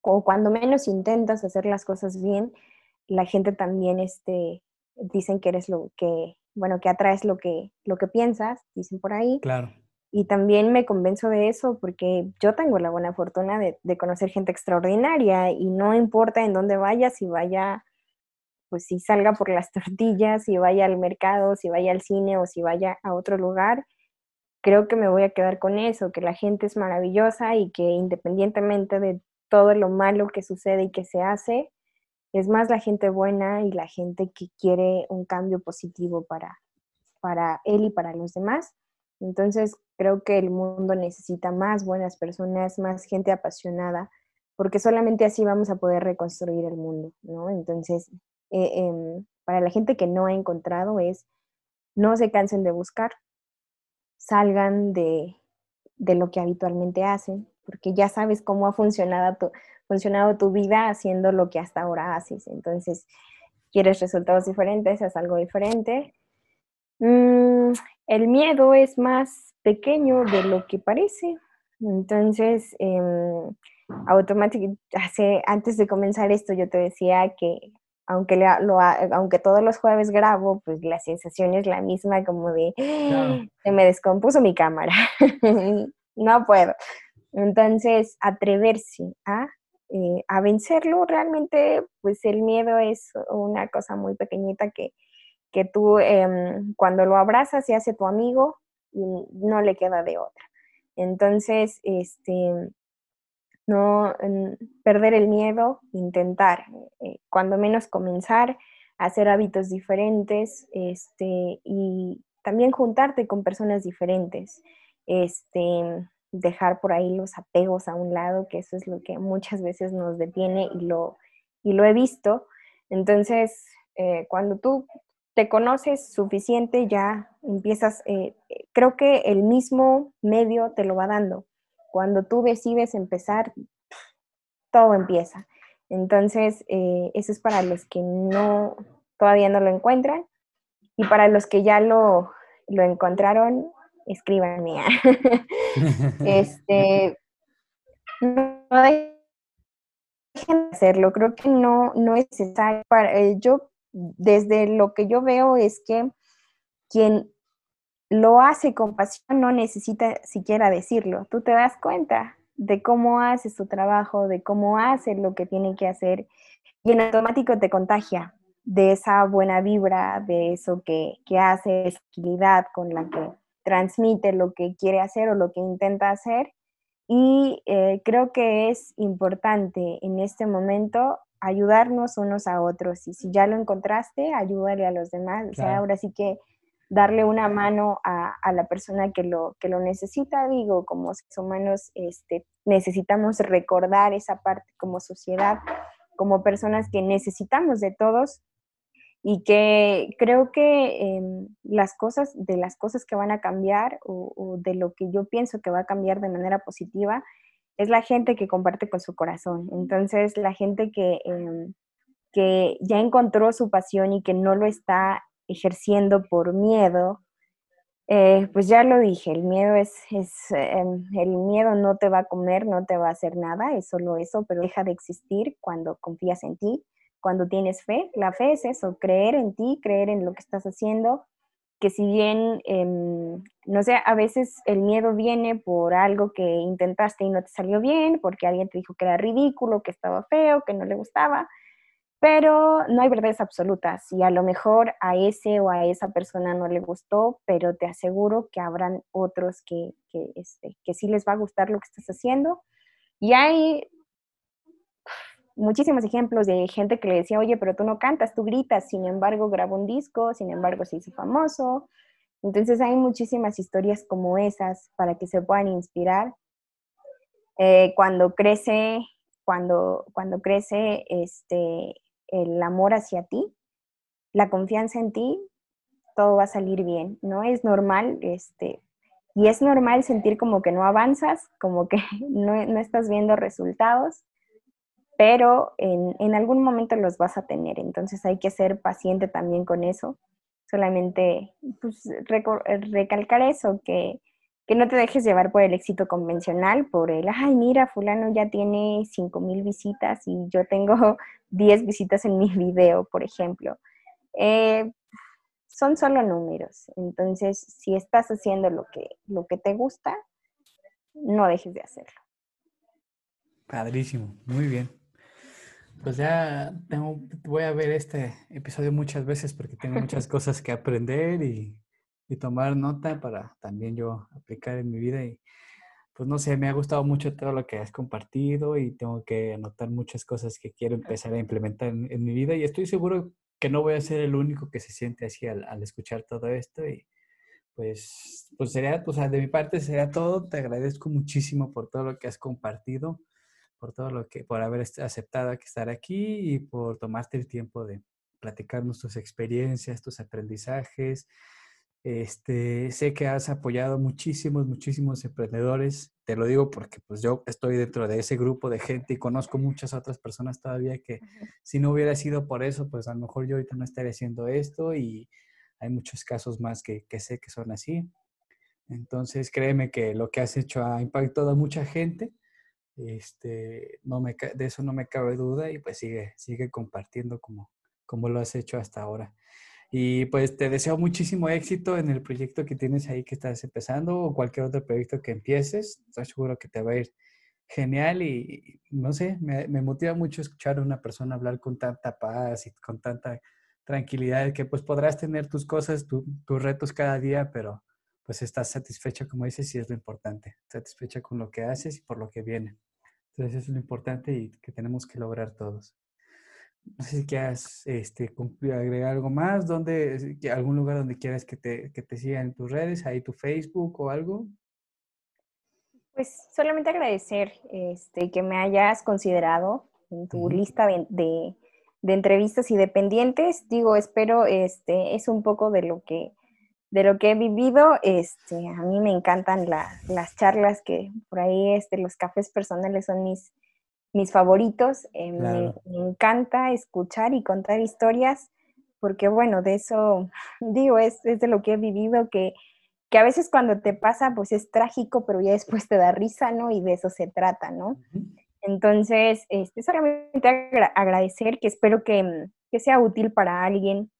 o cuando menos intentas hacer las cosas bien, la gente también este, dicen que eres lo que, bueno, que atraes lo que, lo que piensas, dicen por ahí. Claro. Y también me convenzo de eso porque yo tengo la buena fortuna de, conocer gente extraordinaria y no importa en dónde vaya, si vaya, pues si salga por las tortillas, si vaya al mercado, si vaya al cine o si vaya a otro lugar, creo que me voy a quedar con eso, que la gente es maravillosa y que independientemente de todo lo malo que sucede y que se hace, es más la gente buena y la gente que quiere un cambio positivo para, para él y para los demás. Entonces, creo que el mundo necesita más buenas personas, más gente apasionada, porque solamente así vamos a poder reconstruir el mundo, ¿no? Entonces, eh, em, para la gente que no ha encontrado es, no se cansen de buscar, salgan de, lo que habitualmente hacen, porque ya sabes cómo ha funcionado tu, funcionado tu vida haciendo lo que hasta ahora haces. Entonces, quieres resultados diferentes, haz algo diferente. Mm, el miedo es más pequeño de lo que parece. Entonces, eh, automáticamente, antes de comenzar esto, yo te decía que aunque, lo, aunque todos los jueves grabo, pues la sensación es la misma, como de, se me descompuso mi cámara, no puedo. Entonces, atreverse a, eh, a vencerlo, realmente, pues el miedo es una cosa muy pequeñita que, que tú em, cuando lo abrazas se hace tu amigo y no le queda de otra. Entonces, este, no perder el miedo, intentar, eh, cuando menos comenzar, hacer hábitos diferentes este, y también juntarte con personas diferentes, este, dejar por ahí los apegos a un lado, que eso es lo que muchas veces nos detiene y lo, y lo he visto. Entonces, eh, cuando tú te conoces suficiente, ya empiezas, eh, creo que el mismo medio te lo va dando. Cuando tú decides empezar, todo empieza. Entonces, eh, eso es para los que no, todavía no lo encuentran. Y para los que ya lo, lo encontraron, escríbanme. este, no dejen de hacerlo. Creo que no, no es necesario. Para, eh, yo, desde lo que yo veo, es que quien lo hace con pasión no necesita siquiera decirlo. Tú te das cuenta de cómo hace su trabajo, de cómo hace lo que tiene que hacer y en automático te contagia de esa buena vibra, de eso que, que hace, esa agilidad con la que transmite lo que quiere hacer o lo que intenta hacer. Y eh, creo que es importante en este momento ayudarnos unos a otros. Y si ya lo encontraste, ayúdale a los demás. O sea, ahora sí que darle una mano a, la persona que lo, que lo necesita, digo, como seres humanos este, necesitamos recordar esa parte como sociedad, como personas que necesitamos de todos y que creo que em, las cosas, de las cosas que van a cambiar o, de lo que yo pienso que va a cambiar de manera positiva, es la gente que comparte con su corazón. Entonces, la gente que, em, que ya encontró su pasión y que no lo está ejerciendo por miedo, eh, pues ya lo dije, el miedo es, es em, el miedo no te va a comer, no te va a hacer nada, es solo eso, pero deja de existir cuando confías en ti, cuando tienes fe. La fe es eso, creer en ti, creer en lo que estás haciendo, que si bien, em, no sé, a veces el miedo viene por algo que intentaste y no te salió bien, porque alguien te dijo que era ridículo, que estaba feo, que no le gustaba, pero no hay verdades absolutas y a lo mejor a ese o a esa persona no le gustó, pero te aseguro que habrán otros que, que, este, que sí les va a gustar lo que estás haciendo. Y hay muchísimos ejemplos de gente que le decía, oye, pero tú no cantas, tú gritas, sin embargo grabó un disco, sin embargo se hizo famoso. Entonces hay muchísimas historias como esas para que se puedan inspirar. Eh, cuando crece, cuando, cuando crece este, el amor hacia ti, la confianza en ti, todo va a salir bien, ¿no? Es normal, este, y es normal sentir como que no avanzas, como que no, estás viendo resultados, pero en, en, algún momento los vas a tener, entonces hay que ser paciente también con eso, solamente pues, recalcar eso, que que no te dejes llevar por el éxito convencional, por el, ay, mira, fulano ya tiene 5 mil visitas y yo tengo 10 visitas en mi video, por ejemplo. Eh, son solo números. Entonces, si estás haciendo lo que, lo que te gusta, no dejes de hacerlo. Padrísimo, muy bien. Pues ya tengo, voy a ver este episodio muchas veces porque tengo muchas cosas que aprender y y tomar nota para también yo aplicar en mi vida. Y pues no sé, me ha gustado mucho todo lo que has compartido y tengo que anotar muchas cosas que quiero empezar a implementar en, mi vida y estoy seguro que no voy a ser el único que se siente así al, escuchar todo esto y pues, pues sería, o sea, de mi parte sería todo. Te agradezco muchísimo por todo lo que has compartido, por todo lo que, por haber aceptado estar aquí y por tomarte el tiempo de platicarnos tus experiencias, tus aprendizajes, este, sé que has apoyado muchísimos, muchísimos emprendedores. Te lo digo porque pues yo estoy dentro de ese grupo de gente y conozco muchas otras personas todavía que si no hubiera sido por eso, pues a lo mejor yo ahorita no estaría haciendo esto y hay muchos casos más que, que sé que son así. Entonces créeme que lo que has hecho ha impactado a mucha gente. Este, no me, de eso no me cabe duda y pues sigue, sigue compartiendo como, como lo has hecho hasta ahora. Y pues te deseo muchísimo éxito en el proyecto que tienes ahí que estás empezando o cualquier otro proyecto que empieces. Estoy seguro que te va a ir genial y, no sé, me, motiva mucho escuchar a una persona hablar con tanta paz y con tanta tranquilidad que pues podrás tener tus cosas, tus retos cada día, pero pues estás satisfecha, como dices, y es lo importante, satisfecha con lo que haces y por lo que viene. Entonces eso es lo importante y que tenemos que lograr todos. No sé si quieras este, agregar algo más, donde, algún lugar donde quieras que te, que te sigan en tus redes, ahí tu Facebook o algo. Pues solamente agradecer este, que me hayas considerado en tu lista de, de, entrevistas y dependientes. Digo, espero, este, es un poco de lo que, de lo que he vivido. Este, a mí me encantan las charlas que por ahí, este, los cafés personales son mis, mis favoritos. Eh, me, encanta escuchar y contar historias porque, bueno, de eso, digo, es, es de lo que he vivido que que a veces cuando te pasa, pues es trágico, pero ya después te da risa, ¿no? Y de eso se trata, ¿no? Entonces, este, solamente agradecer, que espero que, que, sea útil para alguien,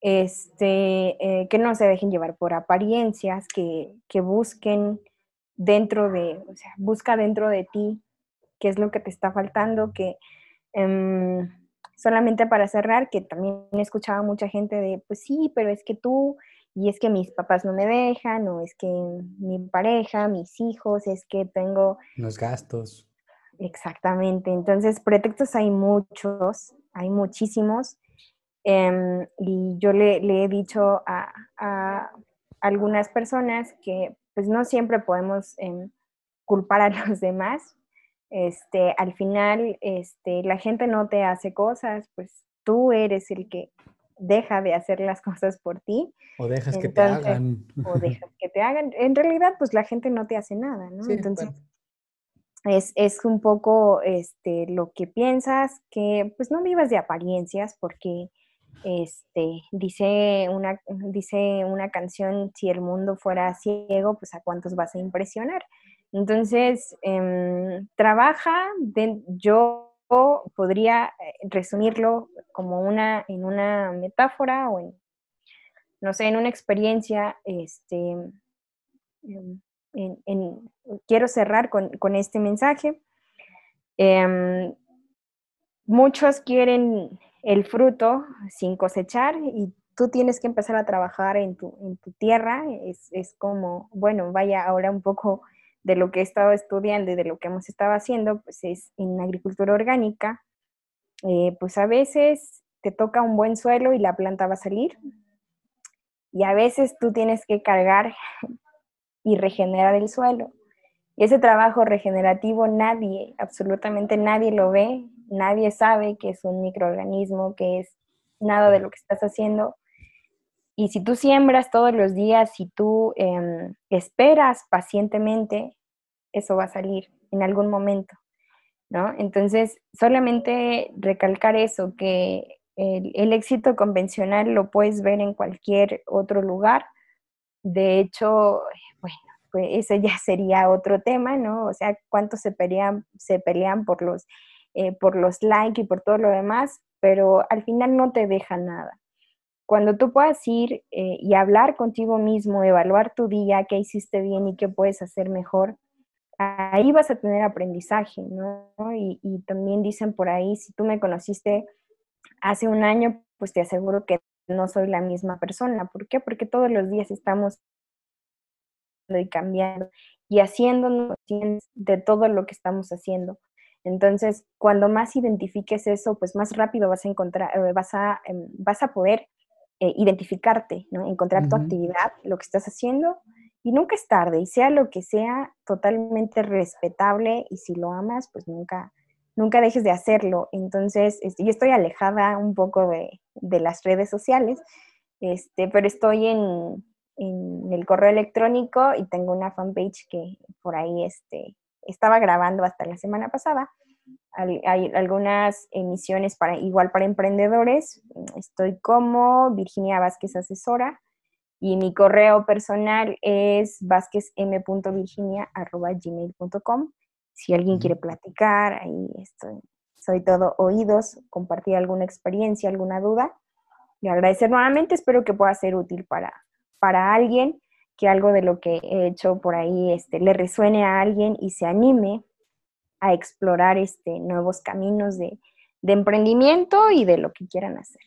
este, eh, que no se dejen llevar por apariencias, que, que, busquen dentro de, o sea, busca dentro de ti qué es lo que te está faltando, que em, solamente para cerrar, que también he escuchado a mucha gente de, pues sí, pero es que tú y es que mis papás no me dejan, o es que mi pareja, mis hijos, es que tengo... Los gastos. Exactamente. Entonces, pretextos hay muchos, hay muchísimos. Em, y yo le, he dicho a, algunas personas que pues no siempre podemos em, culpar a los demás. Este, al final, este, la gente no te hace cosas, pues tú eres el que deja de hacer las cosas por ti. O dejas que te hagan. O dejas que te hagan. En realidad, pues la gente no te hace nada, ¿no? Entonces, es, es, un poco este, lo que piensas, que pues no vivas de apariencias, porque este, dice, una, dice una canción, si el mundo fuera ciego, pues a cuántos vas a impresionar. Entonces, em, trabaja, yo podría eh, resumirlo como una, en una metáfora o en, no sé, en una experiencia, este, em, quiero cerrar con, este mensaje. Em, muchos quieren el fruto sin cosechar y tú tienes que empezar a trabajar en tu, en tu tierra. Es, es, como, bueno, vaya ahora un poco de lo que he estado estudiando y de lo que hemos estado haciendo, pues es en agricultura orgánica, eh, pues a veces te toca un buen suelo y la planta va a salir, y a veces tú tienes que cargar y regenerar el suelo. Ese trabajo regenerativo nadie, absolutamente nadie lo ve, nadie sabe que es un microorganismo, que es nada de lo que estás haciendo, y si tú siembras todos los días, si tú em, esperas pacientemente, eso va a salir en algún momento, ¿no? Entonces, solamente recalcar eso, que el, éxito convencional lo puedes ver en cualquier otro lugar. De hecho, bueno, pues ese ya sería otro tema, ¿no? O sea, cuántos se pelean, se pelean por los, eh, por los likes y por todo lo demás, pero al final no te deja nada cuando tú puedas ir eh, y hablar contigo mismo, evaluar tu día, qué hiciste bien y qué puedes hacer mejor, ahí vas a tener aprendizaje, ¿no? Y, también dicen por ahí, si tú me conociste hace un año, pues te aseguro que no soy la misma persona. ¿Por qué? Porque todos los días estamos cambiando y haciéndonos de todo lo que estamos haciendo. Entonces, cuando más identifiques eso, pues más rápido vas a encontrar, eh, vas a, em, vas a poder eh, identificarte, ¿no? encontrar tu actividad, lo que estás haciendo, y nunca es tarde, y sea lo que sea, totalmente respetable, y si lo amas, pues nunca, nunca dejes de hacerlo. Entonces, este, yo estoy alejada un poco de, de, las redes sociales, este, pero estoy en, en, el correo electrónico y tengo una fanpage que por ahí este, estaba grabando hasta la semana pasada hay, algunas emisiones para igual para emprendedores. Estoy como Virginia Vázquez Asesora y mi correo personal es vázquezm.virginia.gmail.com. Si alguien quiere platicar, ahí estoy, soy todo oídos, compartir alguna experiencia, alguna duda. Y agradecer nuevamente, espero que pueda ser útil para, para alguien, que algo de lo que he hecho por ahí este, le resuene a alguien y se anime a explorar este, nuevos caminos de, emprendimiento y de lo que quieran hacer.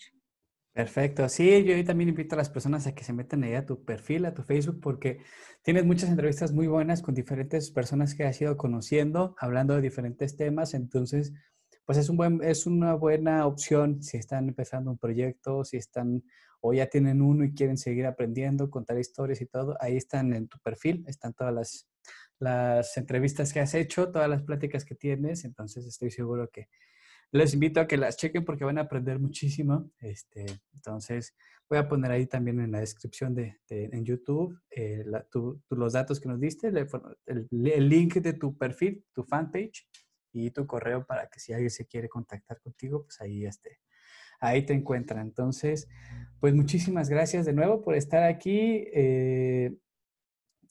Perfecto. Sí, yo también invito a las personas a que se metan ahí a tu perfil, a tu Facebook, porque tienes muchas entrevistas muy buenas con diferentes personas que has ido conociendo, hablando de diferentes temas. Entonces, pues es, un buen, es una buena opción si están empezando un proyecto, si están o ya tienen uno y quieren seguir aprendiendo, contar historias y todo. Ahí están en tu perfil, están todas las, las entrevistas que has hecho, todas las pláticas que tienes. Entonces, estoy seguro que les invito a que las chequen porque van a aprender muchísimo. Este, entonces, voy a poner ahí también en la descripción de, en YouTube eh, los datos que nos diste, el, link de tu perfil, tu fanpage y tu correo para que si alguien se quiere contactar contigo, pues ahí este, ahí te encuentra. Entonces, pues muchísimas gracias de nuevo por estar aquí. Eh,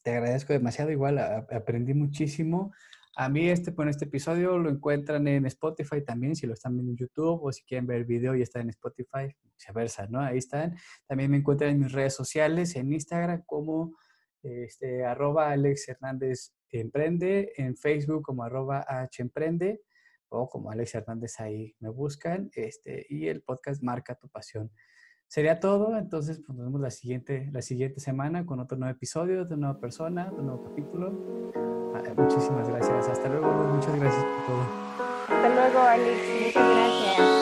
te agradezco demasiado, igual aprendí muchísimo. A mí este, bueno, este episodio lo encuentran en Spotify también, si lo están viendo en YouTube o si quieren ver el video y está en Spotify, viceversa, ¿no? Ahí están. También me encuentran en mis redes sociales, en Instagram como este, arroba Alex Hernández Emprende, en Facebook como arroba H o como Alex Hernández ahí me buscan, este, y el podcast Marca tu Pasión. Sería todo, entonces pues, nos vemos la siguiente, la siguiente semana con otro nuevo episodio, de una nueva persona, de un nuevo capítulo. Muchísimas gracias. Hasta luego. Muchas gracias por todo. Hasta luego, Alex. Muchas gracias.